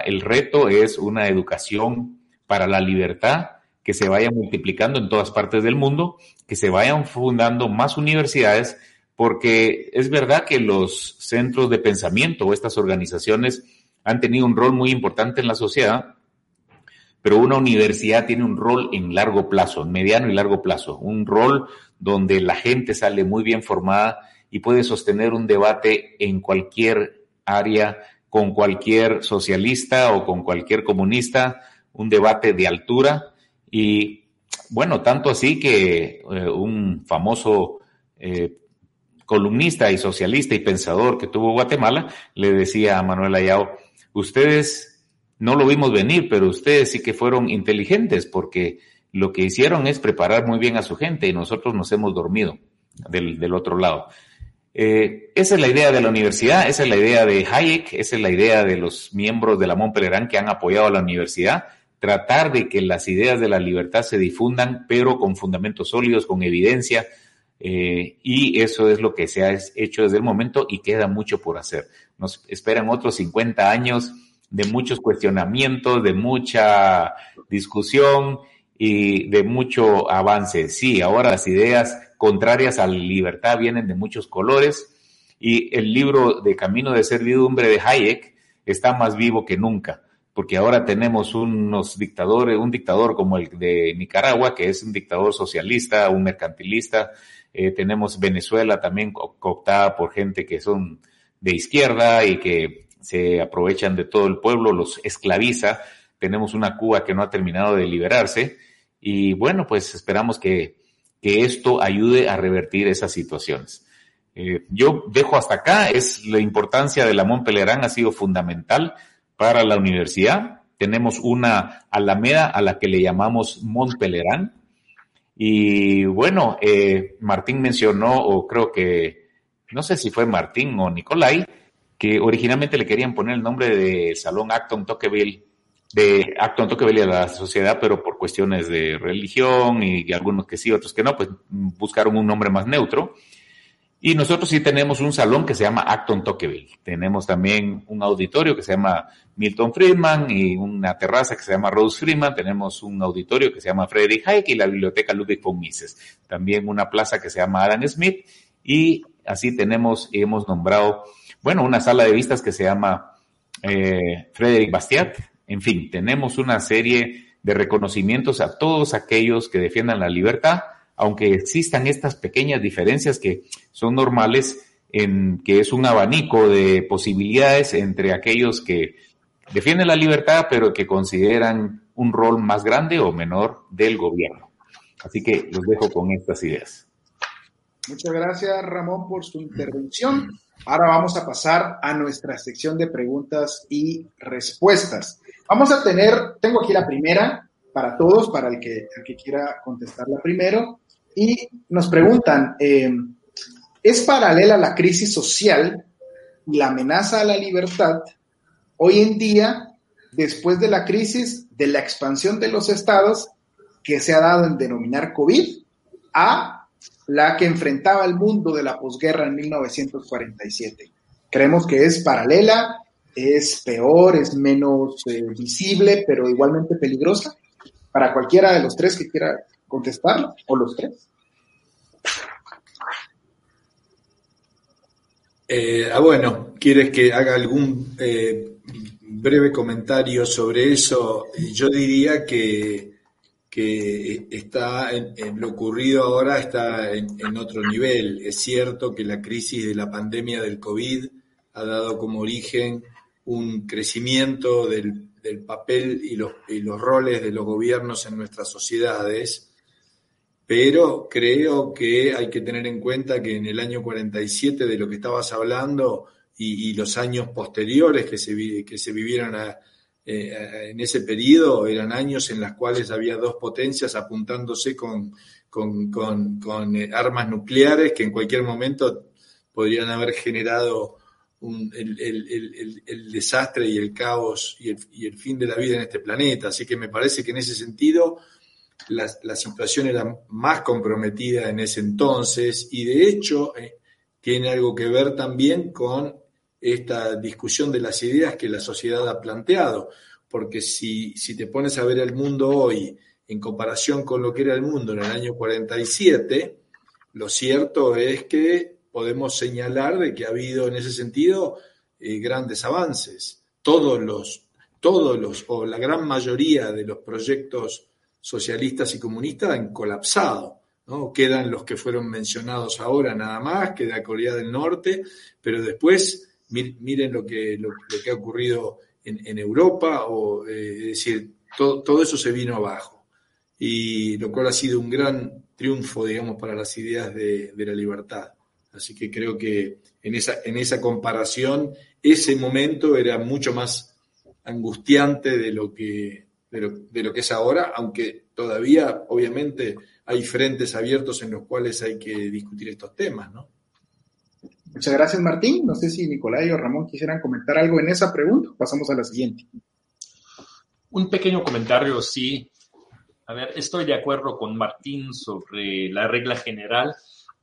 el reto es una educación para la libertad que se vaya multiplicando en todas partes del mundo, que se vayan fundando más universidades, porque es verdad que los centros de pensamiento o estas organizaciones han tenido un rol muy importante en la sociedad, pero una universidad tiene un rol en largo plazo, en mediano y largo plazo, un rol donde la gente sale muy bien formada y puede sostener un debate en cualquier área con cualquier socialista o con cualquier comunista, un debate de altura y bueno, tanto así que eh, un famoso eh, columnista y socialista y pensador que tuvo Guatemala le decía a Manuel Ayao, ustedes no lo vimos venir, pero ustedes sí que fueron inteligentes porque lo que hicieron es preparar muy bien a su gente y nosotros nos hemos dormido del, otro lado. Eh, esa es la idea de la universidad, esa es la idea de Hayek, esa es la idea de los miembros de la Montpellerin que han apoyado a la universidad, tratar de que las ideas de la libertad se difundan, pero con fundamentos sólidos, con evidencia, eh, y eso es lo que se ha hecho desde el momento y queda mucho por hacer. Nos esperan otros 50 años de muchos cuestionamientos, de mucha discusión y de mucho avance. Sí, ahora las ideas contrarias a la libertad vienen de muchos colores y el libro de Camino de Servidumbre de Hayek está más vivo que nunca, porque ahora tenemos unos dictadores, un dictador como el de Nicaragua, que es un dictador socialista, un mercantilista, eh, tenemos Venezuela también cooptada por gente que son de izquierda y que se aprovechan de todo el pueblo, los esclaviza. Tenemos una Cuba que no ha terminado de liberarse y bueno, pues esperamos que, esto ayude a revertir esas situaciones. Eh, yo dejo hasta acá, es la importancia de la Montpelerán ha sido fundamental para la universidad. Tenemos una alameda a la que le llamamos Montpelerán. Y bueno, eh, Martín mencionó, o creo que, no sé si fue Martín o Nicolai, que originalmente le querían poner el nombre de Salón Acton Tocqueville, de Acton Tocqueville a la sociedad, pero por cuestiones de religión y, algunos que sí, otros que no, pues buscaron un nombre más neutro. Y nosotros sí tenemos un salón que se llama Acton Tocqueville. Tenemos también un auditorio que se llama Milton Friedman y una terraza que se llama Rose Friedman. Tenemos un auditorio que se llama Frederick Hayek y la biblioteca Ludwig von Mises. También una plaza que se llama Adam Smith y así tenemos y hemos nombrado bueno, una sala de vistas que se llama eh, Frederic Bastiat. En fin, tenemos una serie de reconocimientos a todos aquellos que defiendan la libertad, aunque existan estas pequeñas diferencias que son normales en que es un abanico de posibilidades entre aquellos que defienden la libertad, pero que consideran un rol más grande o menor del gobierno. Así que los dejo con estas ideas. Muchas gracias, Ramón, por su intervención. Ahora vamos a pasar a nuestra sección de preguntas y respuestas. Vamos a tener, tengo aquí la primera para todos, para el que, que quiera contestarla primero. Y nos preguntan, eh, ¿es paralela la crisis social y la amenaza a la libertad hoy en día, después de la crisis de la expansión de los estados que se ha dado en denominar COVID, a la que enfrentaba el mundo de la posguerra en 1947. Creemos que es paralela, es peor, es menos eh, visible, pero igualmente peligrosa para cualquiera de los tres que quiera contestar, o los tres. Eh, ah, bueno, ¿quieres que haga algún eh, breve comentario sobre eso? Yo diría que que está en, lo ocurrido ahora está en, otro nivel. Es cierto que la crisis de la pandemia del COVID ha dado como origen un crecimiento del, papel y los, y los roles de los gobiernos en nuestras sociedades, pero creo que hay que tener en cuenta que en el año 47 de lo que estabas hablando y, los años posteriores que se, que se vivieron a, eh, en ese periodo eran años en los cuales había dos potencias apuntándose con, con, eh, armas nucleares que en cualquier momento podrían haber generado el, desastre y el caos y el, fin de la vida en este planeta. Así que me parece que en ese sentido la, situación era más comprometida en ese entonces y de hecho eh, tiene algo que ver también con esta discusión de las ideas que la sociedad ha planteado, porque si, si te pones a ver el mundo hoy en comparación con lo que era el mundo en el año 47, lo cierto es que podemos señalar de que ha habido en ese sentido eh, grandes avances. Todos los, todos los, o la gran mayoría de los proyectos socialistas y comunistas han colapsado. ¿no? Quedan los que fueron mencionados ahora nada más, queda Corea del Norte, pero después miren lo que, lo, que ha ocurrido en, Europa, o, eh, es decir, todo, eso se vino abajo, y lo cual ha sido un gran triunfo, digamos, para las ideas de, la libertad. Así que creo que en esa, en esa comparación, ese momento era mucho más angustiante de lo que, de lo que es ahora, aunque todavía, obviamente, hay frentes abiertos en los cuales hay que discutir estos temas, ¿no? Muchas gracias, Martín. No sé si Nicolai o Ramón quisieran comentar algo en esa pregunta. Pasamos a la siguiente. Un pequeño comentario, sí. A ver, estoy de acuerdo con Martín sobre la regla general,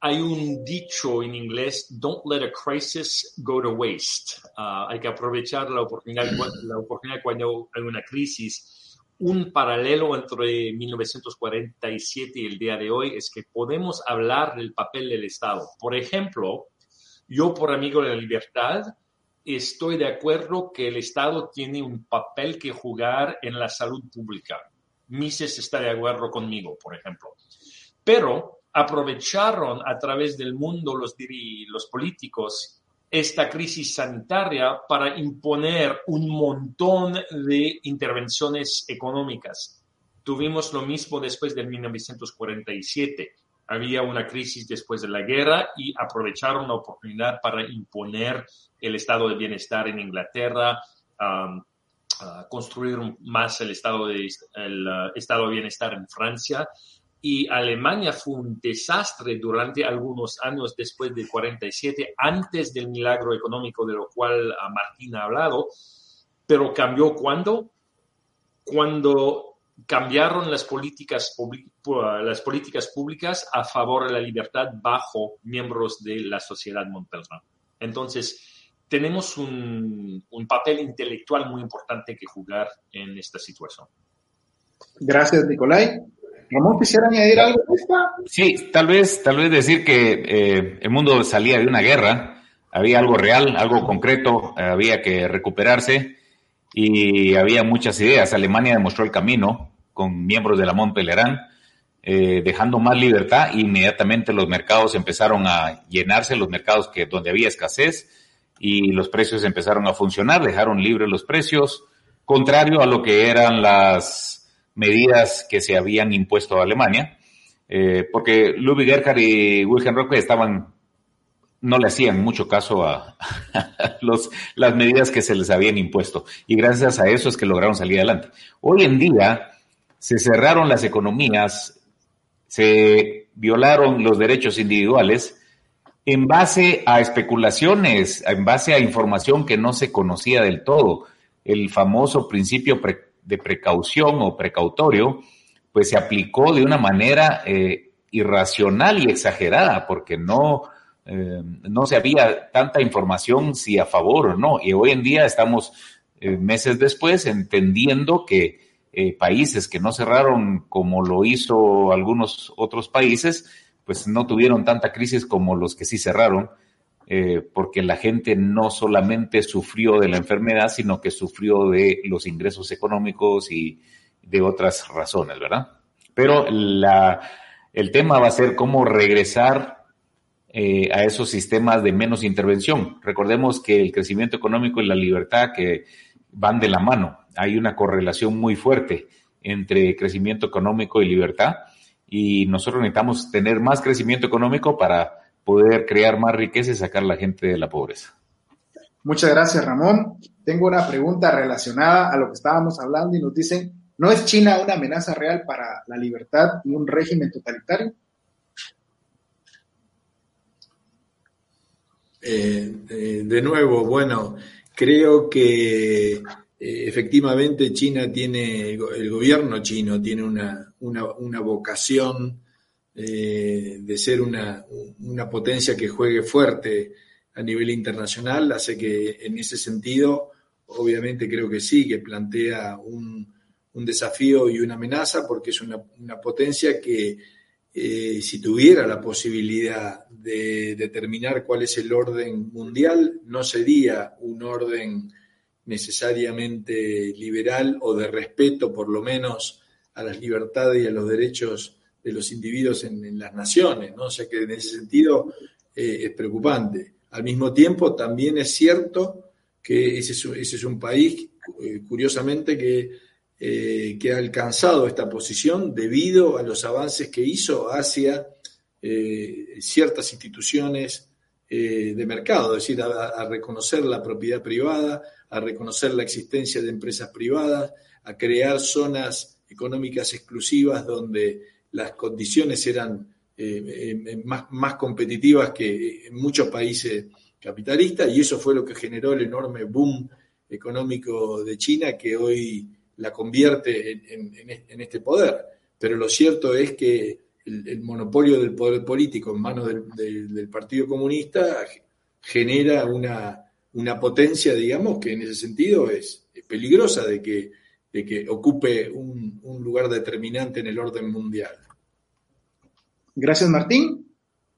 hay un dicho en inglés, don't let a crisis go to waste. Ah, hay que aprovechar la oportunidad, la oportunidad cuando hay una crisis. Un paralelo entre 1947 y el día de hoy es que podemos hablar del papel del Estado. Por ejemplo, yo por Amigo de la Libertad estoy de acuerdo que el Estado tiene un papel que jugar en la salud pública. Mises está de acuerdo conmigo, por ejemplo. Pero aprovecharon a través del mundo los, los políticos esta crisis sanitaria para imponer un montón de intervenciones económicas. Tuvimos lo mismo después de 1947. Había una crisis después de la guerra y aprovecharon la oportunidad para imponer el estado de bienestar en Inglaterra, construir más el estado de, el, uh, estado de bienestar en Francia y Alemania fue un desastre durante algunos años después del 47, antes del milagro económico de lo cual Martín ha hablado, pero cambió cuando? Cuando cambiaron las políticas, las políticas públicas a favor de la libertad bajo miembros de la sociedad Montpellier. Entonces, tenemos un, un papel intelectual muy importante que jugar en esta situación. Gracias, Nicolai. Ramón, ¿quisiera añadir algo Sí, tal vez, tal vez decir que eh, el mundo salía de una guerra, había algo real, algo concreto, había que recuperarse y había muchas ideas. Alemania demostró el camino con miembros de la Mont Pelerin, eh, dejando más libertad. Inmediatamente los mercados empezaron a llenarse, los mercados que donde había escasez y los precios empezaron a funcionar, dejaron libres los precios, contrario a lo que eran las medidas que se habían impuesto a Alemania, eh, porque Ludwig Erhard y Wilhelm Rocke estaban, no le hacían mucho caso a, las medidas que se les habían impuesto, y gracias a eso es que lograron salir adelante. Hoy en día se cerraron las economías, se violaron los derechos individuales, en base a especulaciones, en base a información que no se conocía del todo. El famoso principio de precaución o precautorio, pues se aplicó de una manera eh, irracional y exagerada, porque no, eh, no se había tanta información si a favor o no. Y hoy en día estamos eh, meses después entendiendo que países que no cerraron como lo hizo algunos otros países, pues no tuvieron tanta crisis como los que sí cerraron eh, porque la gente no solamente sufrió de la enfermedad, sino que sufrió de los ingresos económicos y de otras razones, ¿verdad? Pero la, el tema va a ser cómo regresar eh, a esos sistemas de menos intervención. Recordemos que el crecimiento económico y la libertad que van de la mano. Hay una correlación muy fuerte entre crecimiento económico y libertad y nosotros necesitamos tener más crecimiento económico para poder crear más riqueza y sacar a la gente de la pobreza. Muchas gracias, Ramón. Tengo una pregunta relacionada a lo que estábamos hablando y nos dicen, ¿no es China una amenaza real para la libertad y un régimen totalitario? Eh, eh, de nuevo, bueno, creo que eh, efectivamente China tiene, el gobierno chino tiene una, una vocación eh, de ser una, potencia que juegue fuerte a nivel internacional, hace que en ese sentido, obviamente creo que sí, que plantea un, desafío y una amenaza, porque es una, potencia que eh, si tuviera la posibilidad de determinar cuál es el orden mundial, no sería un orden necesariamente liberal o de respeto, por lo menos, a las libertades y a los derechos de los individuos en, las naciones, ¿no? O sea que en ese sentido eh, es preocupante. Al mismo tiempo, también es cierto que ese es, un país, eh, curiosamente, que, eh, que ha alcanzado esta posición debido a los avances que hizo hacia ciertas instituciones de mercado, es decir, a reconocer la propiedad privada, a reconocer la existencia de empresas privadas, a crear zonas económicas exclusivas donde las condiciones eran eh, eh, más, más, competitivas que en muchos países capitalistas y eso fue lo que generó el enorme boom económico de China que hoy la convierte en, este poder. Pero lo cierto es que el, monopolio del poder político en manos del, Partido Comunista genera una, una, potencia, digamos, que en ese sentido es, peligrosa de que, de que ocupe un, un lugar determinante en el orden mundial. Gracias, Martín.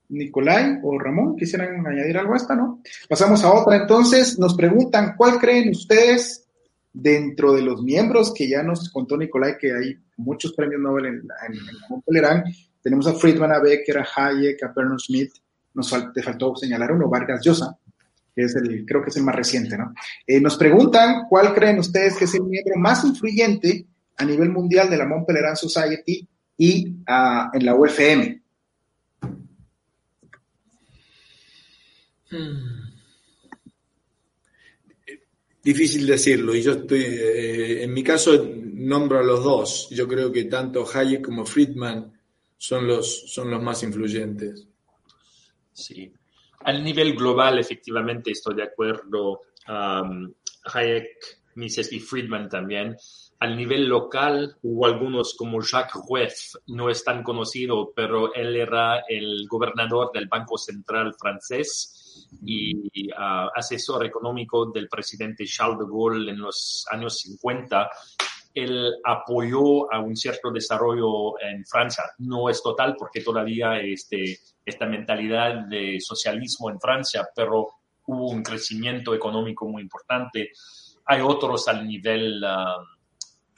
Nicolai o Ramón, quisieran añadir algo a esta, ¿no? Pasamos a otra. Entonces, nos preguntan, ¿cuál creen ustedes dentro de los miembros que ya nos contó Nicolai que hay muchos premios Nobel en, en, en Tenemos a Friedman, a Becker, a Hayek, a Bernard Smith. Nos te faltó señalar uno, Vargas Llosa, que es el, creo que es el más reciente, ¿no? Eh, nos preguntan, ¿cuál creen ustedes que es el miembro más influyente a nivel mundial de la Mont Pelerin Society y ah, en la UFM? Hmm. Difícil decirlo, y yo estoy, eh, en mi caso nombro a los dos. Yo creo que tanto Hayek como Friedman son los, son los más influyentes. Sí, al nivel global efectivamente estoy de acuerdo. Hayek, Mises y Friedman también. Al nivel local hubo algunos como Jacques Rueff, no es tan conocido, pero él era el gobernador del Banco Central francés y uh, asesor económico del presidente Charles de Gaulle en los años 50, él apoyó a un cierto desarrollo en Francia. No es total porque todavía este, esta mentalidad de socialismo en Francia, pero hubo un crecimiento económico muy importante. Hay otros al nivel, uh,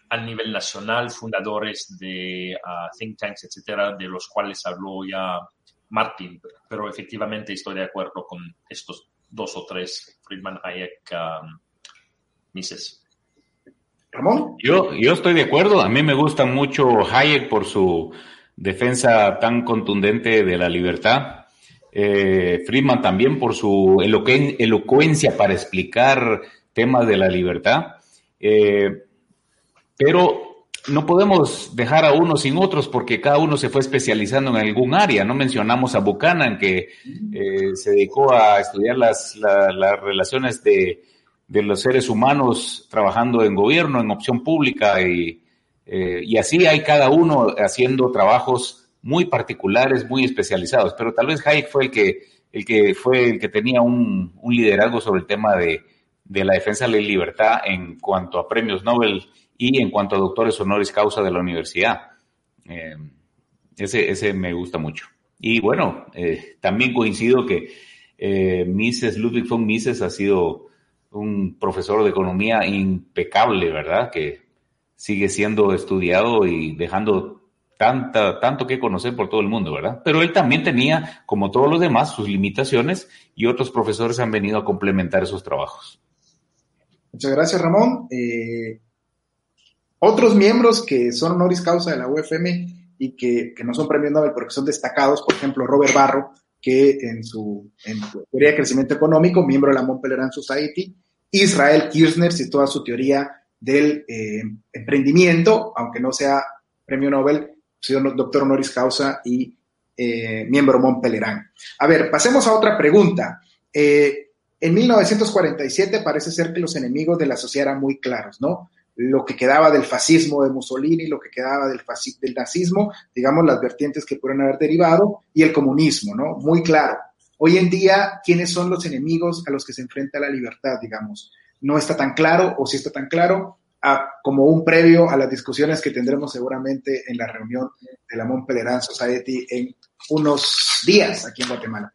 al nivel nacional, fundadores de uh, think tanks, etcétera, de los cuales habló ya Martin, pero efectivamente estoy de acuerdo con estos dos o tres, Friedman, Hayek, um, Mises. ¿Ramón? Yo, yo estoy de acuerdo, a mí me gusta mucho Hayek por su defensa tan contundente de la libertad. Eh, Friedman también por su elocuencia para explicar temas de la libertad. Eh, pero no podemos dejar a unos sin otros porque cada uno se fue especializando en algún área. No mencionamos a Buchanan, que eh, se dedicó a estudiar las, relaciones de, los seres humanos trabajando en gobierno, en opción pública, y, eh, y así hay cada uno haciendo trabajos muy particulares, muy especializados. Pero tal vez Hayek fue el que, el que, fue el que tenía un, un liderazgo sobre el tema de, de la defensa de la libertad en cuanto a premios Nobel y en cuanto a doctores honoris causa de la universidad. Eh, ese, ese me gusta mucho. Y bueno, eh, también coincido que eh, Mises, Ludwig von Mises ha sido un profesor de economía impecable, ¿verdad? Que sigue siendo estudiado y dejando tanta, tanto que conocer por todo el mundo, ¿verdad? Pero él también tenía, como todos los demás, sus limitaciones y otros profesores han venido a complementar esos trabajos. Muchas gracias, Ramón. Eh, otros miembros que son honoris causa de la UFM y que, no son premios Nobel porque son destacados, por ejemplo, Robert Barro, que en su, teoría de crecimiento económico, miembro de la Mont Pelerin Society, Israel Kirchner, y toda su teoría del eh, emprendimiento, aunque no sea premio Nobel, sido doctor honoris causa y eh, miembro Mont Pelerin. A ver, pasemos a otra pregunta. Eh, en 1947 parece ser que los enemigos de la sociedad eran muy claros, ¿no? lo que quedaba del fascismo de Mussolini, lo que quedaba del, del nazismo, digamos, las vertientes que pueden haber derivado, y el comunismo, ¿no? Muy claro. Hoy en día, ¿quiénes son los enemigos a los que se enfrenta la libertad, digamos? No está tan claro, o si está tan claro, como un previo a las discusiones que tendremos seguramente en la reunión de la Mont Pelerin Society en unos días aquí en Guatemala.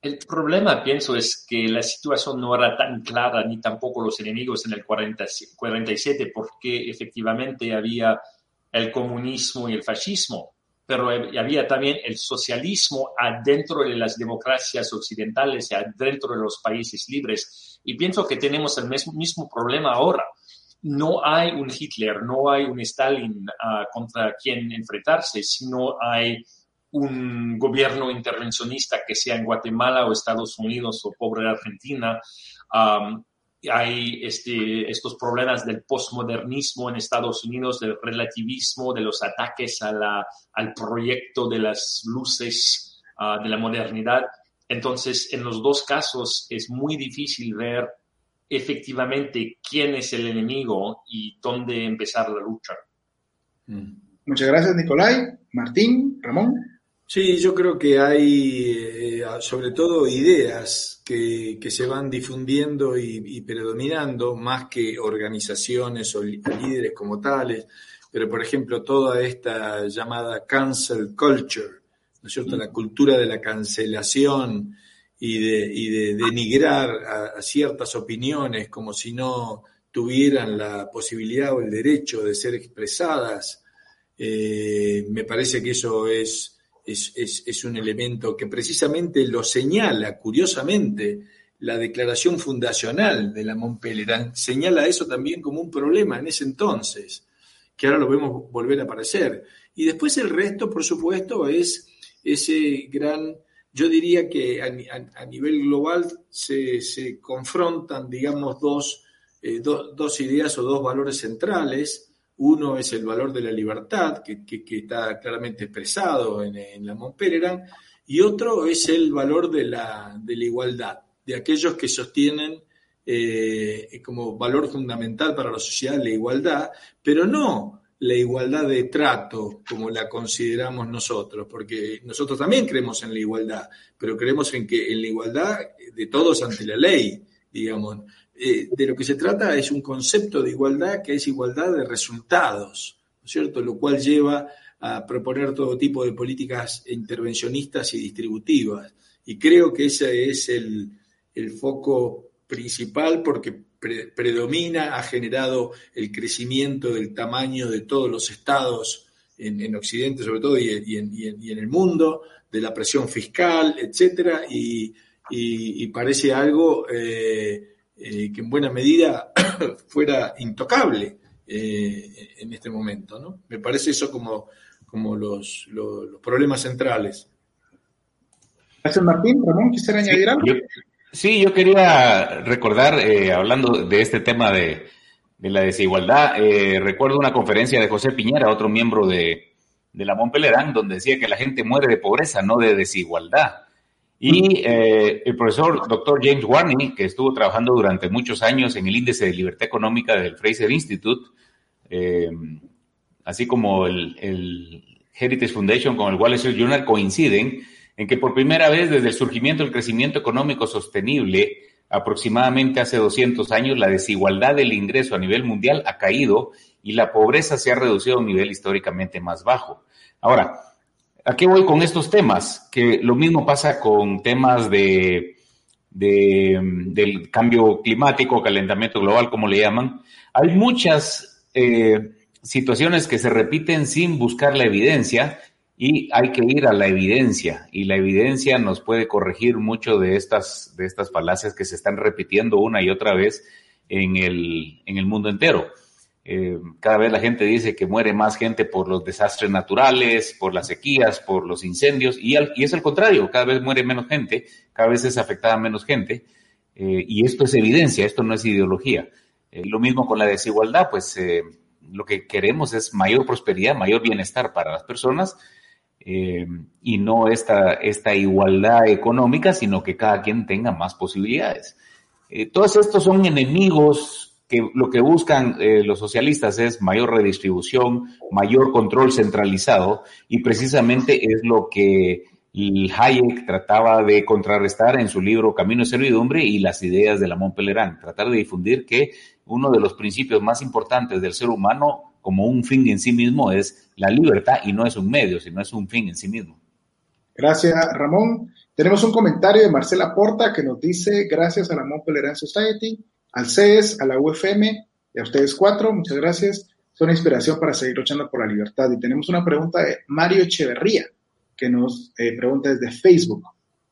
El problema, pienso, es que la situación no era tan clara ni tampoco los enemigos en el 47, porque efectivamente había el comunismo y el fascismo, pero había también el socialismo adentro de las democracias occidentales y adentro de los países libres. Y pienso que tenemos el mismo, mismo problema ahora. No hay un Hitler, no hay un Stalin ah, contra quien enfrentarse, sino hay un gobierno intervencionista que sea en Guatemala o Estados Unidos o pobre Argentina. Hay este, estos problemas del postmodernismo en Estados Unidos, del relativismo, de los ataques a la, al proyecto de las luces ah, de la modernidad. Entonces, en los dos casos es muy difícil ver efectivamente quién es el enemigo y dónde empezar la lucha. Mm. Muchas gracias, Nicolai. Martín, Ramón. Sí, yo creo que hay eh, sobre todo ideas que, se van difundiendo y, predominando más que organizaciones o líderes como tales, pero por ejemplo toda esta llamada cancel culture, ¿no es cierto? La cultura de la cancelación y de, denigrar a ciertas opiniones como si no tuvieran la posibilidad o el derecho de ser expresadas eh, me parece que eso es, es, un elemento que precisamente lo señala, curiosamente, la declaración fundacional de la Montpellier, señala eso también como un problema en ese entonces, que ahora lo vemos volver a aparecer. Y después el resto, por supuesto, es ese gran, yo diría que a, nivel global se, confrontan, digamos, dos, eh, dos ideas o dos valores centrales uno es el valor de la libertad, que, está claramente expresado en, la Montpellerin, y otro es el valor de la, igualdad, de aquellos que sostienen eh, como valor fundamental para la sociedad la igualdad, pero no la igualdad de trato como la consideramos nosotros, porque nosotros también creemos en la igualdad, pero creemos en que en la igualdad de todos ante la ley, digamos. Eh, de lo que se trata es un concepto de igualdad que es igualdad de resultados, ¿no es cierto? Lo cual lleva a proponer todo tipo de políticas intervencionistas y distributivas. Y creo que ese es el, foco principal porque predomina, ha generado el crecimiento del tamaño de todos los estados en, Occidente sobre todo y, en, el mundo, de la presión fiscal, etcétera, y, parece algo eh, eh, que en buena medida fuera intocable eh, en este momento. ¿no? Me parece eso como, como los, los, problemas centrales. Gracias, Martín. Ramón, ¿quisiera añadir algo? sí, yo quería recordar, eh, hablando de este tema de, de la desigualdad, recuerdo una conferencia de José Piñera, otro miembro de, de la Montpelleran, donde decía que la gente muere de pobreza, no de desigualdad. Y eh, el profesor doctor James Warney, que estuvo trabajando durante muchos años en el índice de libertad económica del Fraser Institute, eh, así como el, Heritage Foundation con el Wall Street Journal, coinciden en que por primera vez desde el surgimiento del crecimiento económico sostenible, aproximadamente hace 200 años, la desigualdad del ingreso a nivel mundial ha caído y la pobreza se ha reducido a un nivel históricamente más bajo. Ahora, ¿A qué voy con estos temas? Que lo mismo pasa con temas de, del cambio climático, calentamiento global, como le llaman. Hay muchas eh, situaciones que se repiten sin buscar la evidencia y hay que ir a la evidencia y la evidencia nos puede corregir mucho de estas, de estas falacias que se están repitiendo una y otra vez en el, en el mundo entero. Eh, cada vez la gente dice que muere más gente por los desastres naturales, por las sequías, por los incendios, y, es el contrario, cada vez muere menos gente, cada vez es afectada menos gente, eh, y esto es evidencia, esto no es ideología. Eh, lo mismo con la desigualdad, pues lo que queremos es mayor prosperidad, mayor bienestar para las personas, y no esta, esta igualdad económica, sino que cada quien tenga más posibilidades. todos estos son enemigos que lo que buscan eh, los socialistas es mayor redistribución, mayor control centralizado, y precisamente es lo que Hayek trataba de contrarrestar en su libro Camino de Servidumbre y las ideas de la Montpellerin, tratar de difundir que uno de los principios más importantes del ser humano como un fin en sí mismo es la libertad y no es un medio, sino es un fin en sí mismo. Gracias, Ramón. Tenemos un comentario de Marcela Porta que nos dice, gracias a la Montpellerin Society, al CES, a la UFM y a ustedes cuatro, muchas gracias. Son inspiración para seguir luchando por la libertad. Y tenemos una pregunta de Mario Echeverría, que nos eh, pregunta desde Facebook.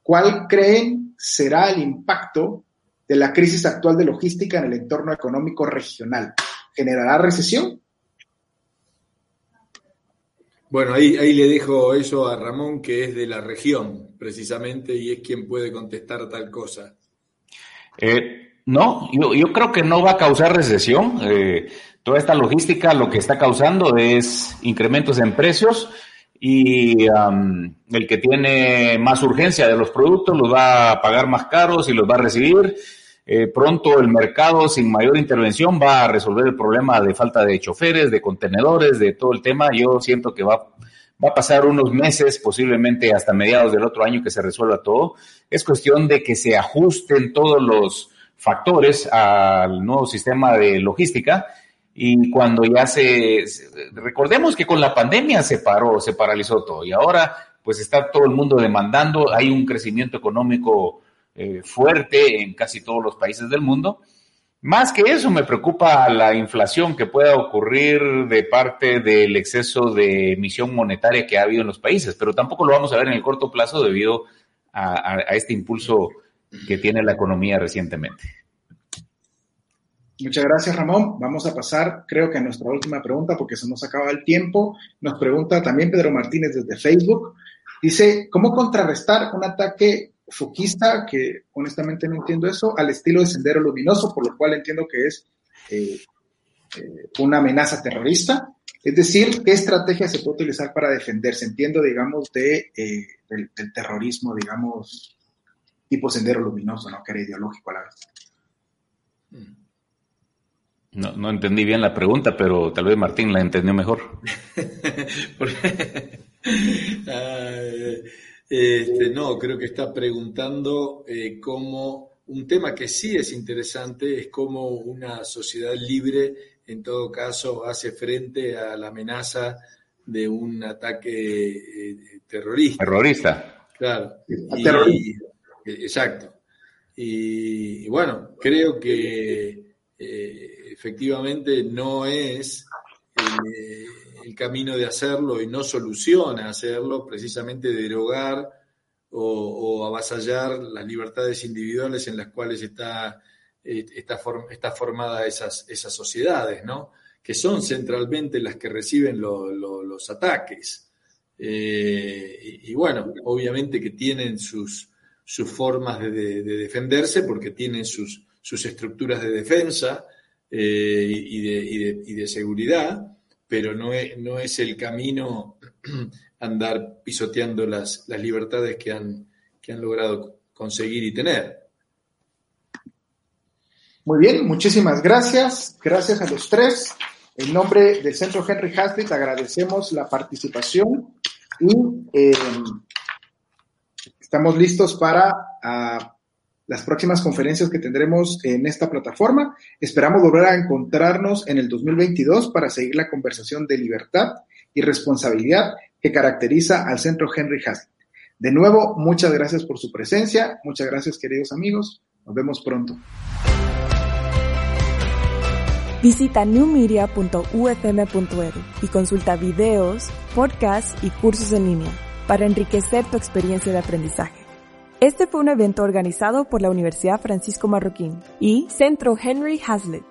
¿Cuál creen será el impacto de la crisis actual de logística en el entorno económico regional? ¿Generará recesión? Bueno, ahí, ahí le dejo eso a Ramón, que es de la región, precisamente, y es quien puede contestar tal cosa. Eh, no, yo, yo creo que no va a causar recesión. Eh, toda esta logística lo que está causando es incrementos en precios y el que tiene más urgencia de los productos los va a pagar más caros y los va a recibir. eh, pronto el mercado sin mayor intervención va a resolver el problema de falta de choferes, de contenedores, de todo el tema. Yo siento que va, va a pasar unos meses, posiblemente hasta mediados del otro año que se resuelva todo. Es cuestión de que se ajusten todos los factores al nuevo sistema de logística. Y cuando ya se, recordemos que con la pandemia se paró, se paralizó todo. Y ahora pues está todo el mundo demandando, hay un crecimiento económico eh, fuerte en casi todos los países del mundo. Más que eso, me preocupa la inflación que pueda ocurrir de parte del exceso de emisión monetaria que ha habido en los países, pero tampoco lo vamos a ver en el corto plazo debido a este impulso que tiene la economía recientemente. Muchas gracias, Ramón. Vamos a pasar, creo que a nuestra última pregunta, porque se nos acaba el tiempo. Nos pregunta también Pedro Martínez desde Facebook. Dice, ¿cómo contrarrestar un ataque foquista, que honestamente no entiendo eso, al estilo de Sendero Luminoso, por lo cual entiendo que es eh, eh, una amenaza terrorista? Es decir, ¿qué estrategia se puede utilizar para defenderse? Entiendo, digamos, de, eh, del, terrorismo, digamos, tipo Sendero Luminoso, ¿no? Que era ideológico a la vez. No, no entendí bien la pregunta, pero tal vez Martín la entendió mejor. este, no, creo que está preguntando eh, cómo un tema que sí es interesante es cómo una sociedad libre, en todo caso, hace frente a la amenaza de un ataque eh, terrorista. Terrorista. Claro. Exacto. Y, bueno, creo que eh, efectivamente no es eh, el camino de hacerlo y no soluciona hacerlo, precisamente derogar o, avasallar las libertades individuales en las cuales está, eh, está, está formada esas, esas sociedades, ¿no? que son centralmente las que reciben los ataques. Eh, y, bueno, obviamente que tienen sus, sus formas de, de defenderse porque tienen sus, sus estructuras de defensa, eh, y, de, y, de, seguridad, pero no es, no es el camino andar pisoteando las, las libertades que han, que han logrado conseguir y tener. Muy bien, muchísimas gracias. Gracias a los tres. En nombre del Centro Henry Hazlitt agradecemos la participación y eh, estamos listos para uh, las próximas conferencias que tendremos en esta plataforma. Esperamos volver a encontrarnos en el 2022 para seguir la conversación de libertad y responsabilidad que caracteriza al Centro Henry Hazlitt. De nuevo, muchas gracias por su presencia. Muchas gracias, queridos amigos. Nos vemos pronto. Visita newmedia.ufm.edu y consulta videos, podcasts y cursos en línea para enriquecer tu experiencia de aprendizaje. Este fue un evento organizado por la Universidad Francisco Marroquín y Centro Henry Hazlitt.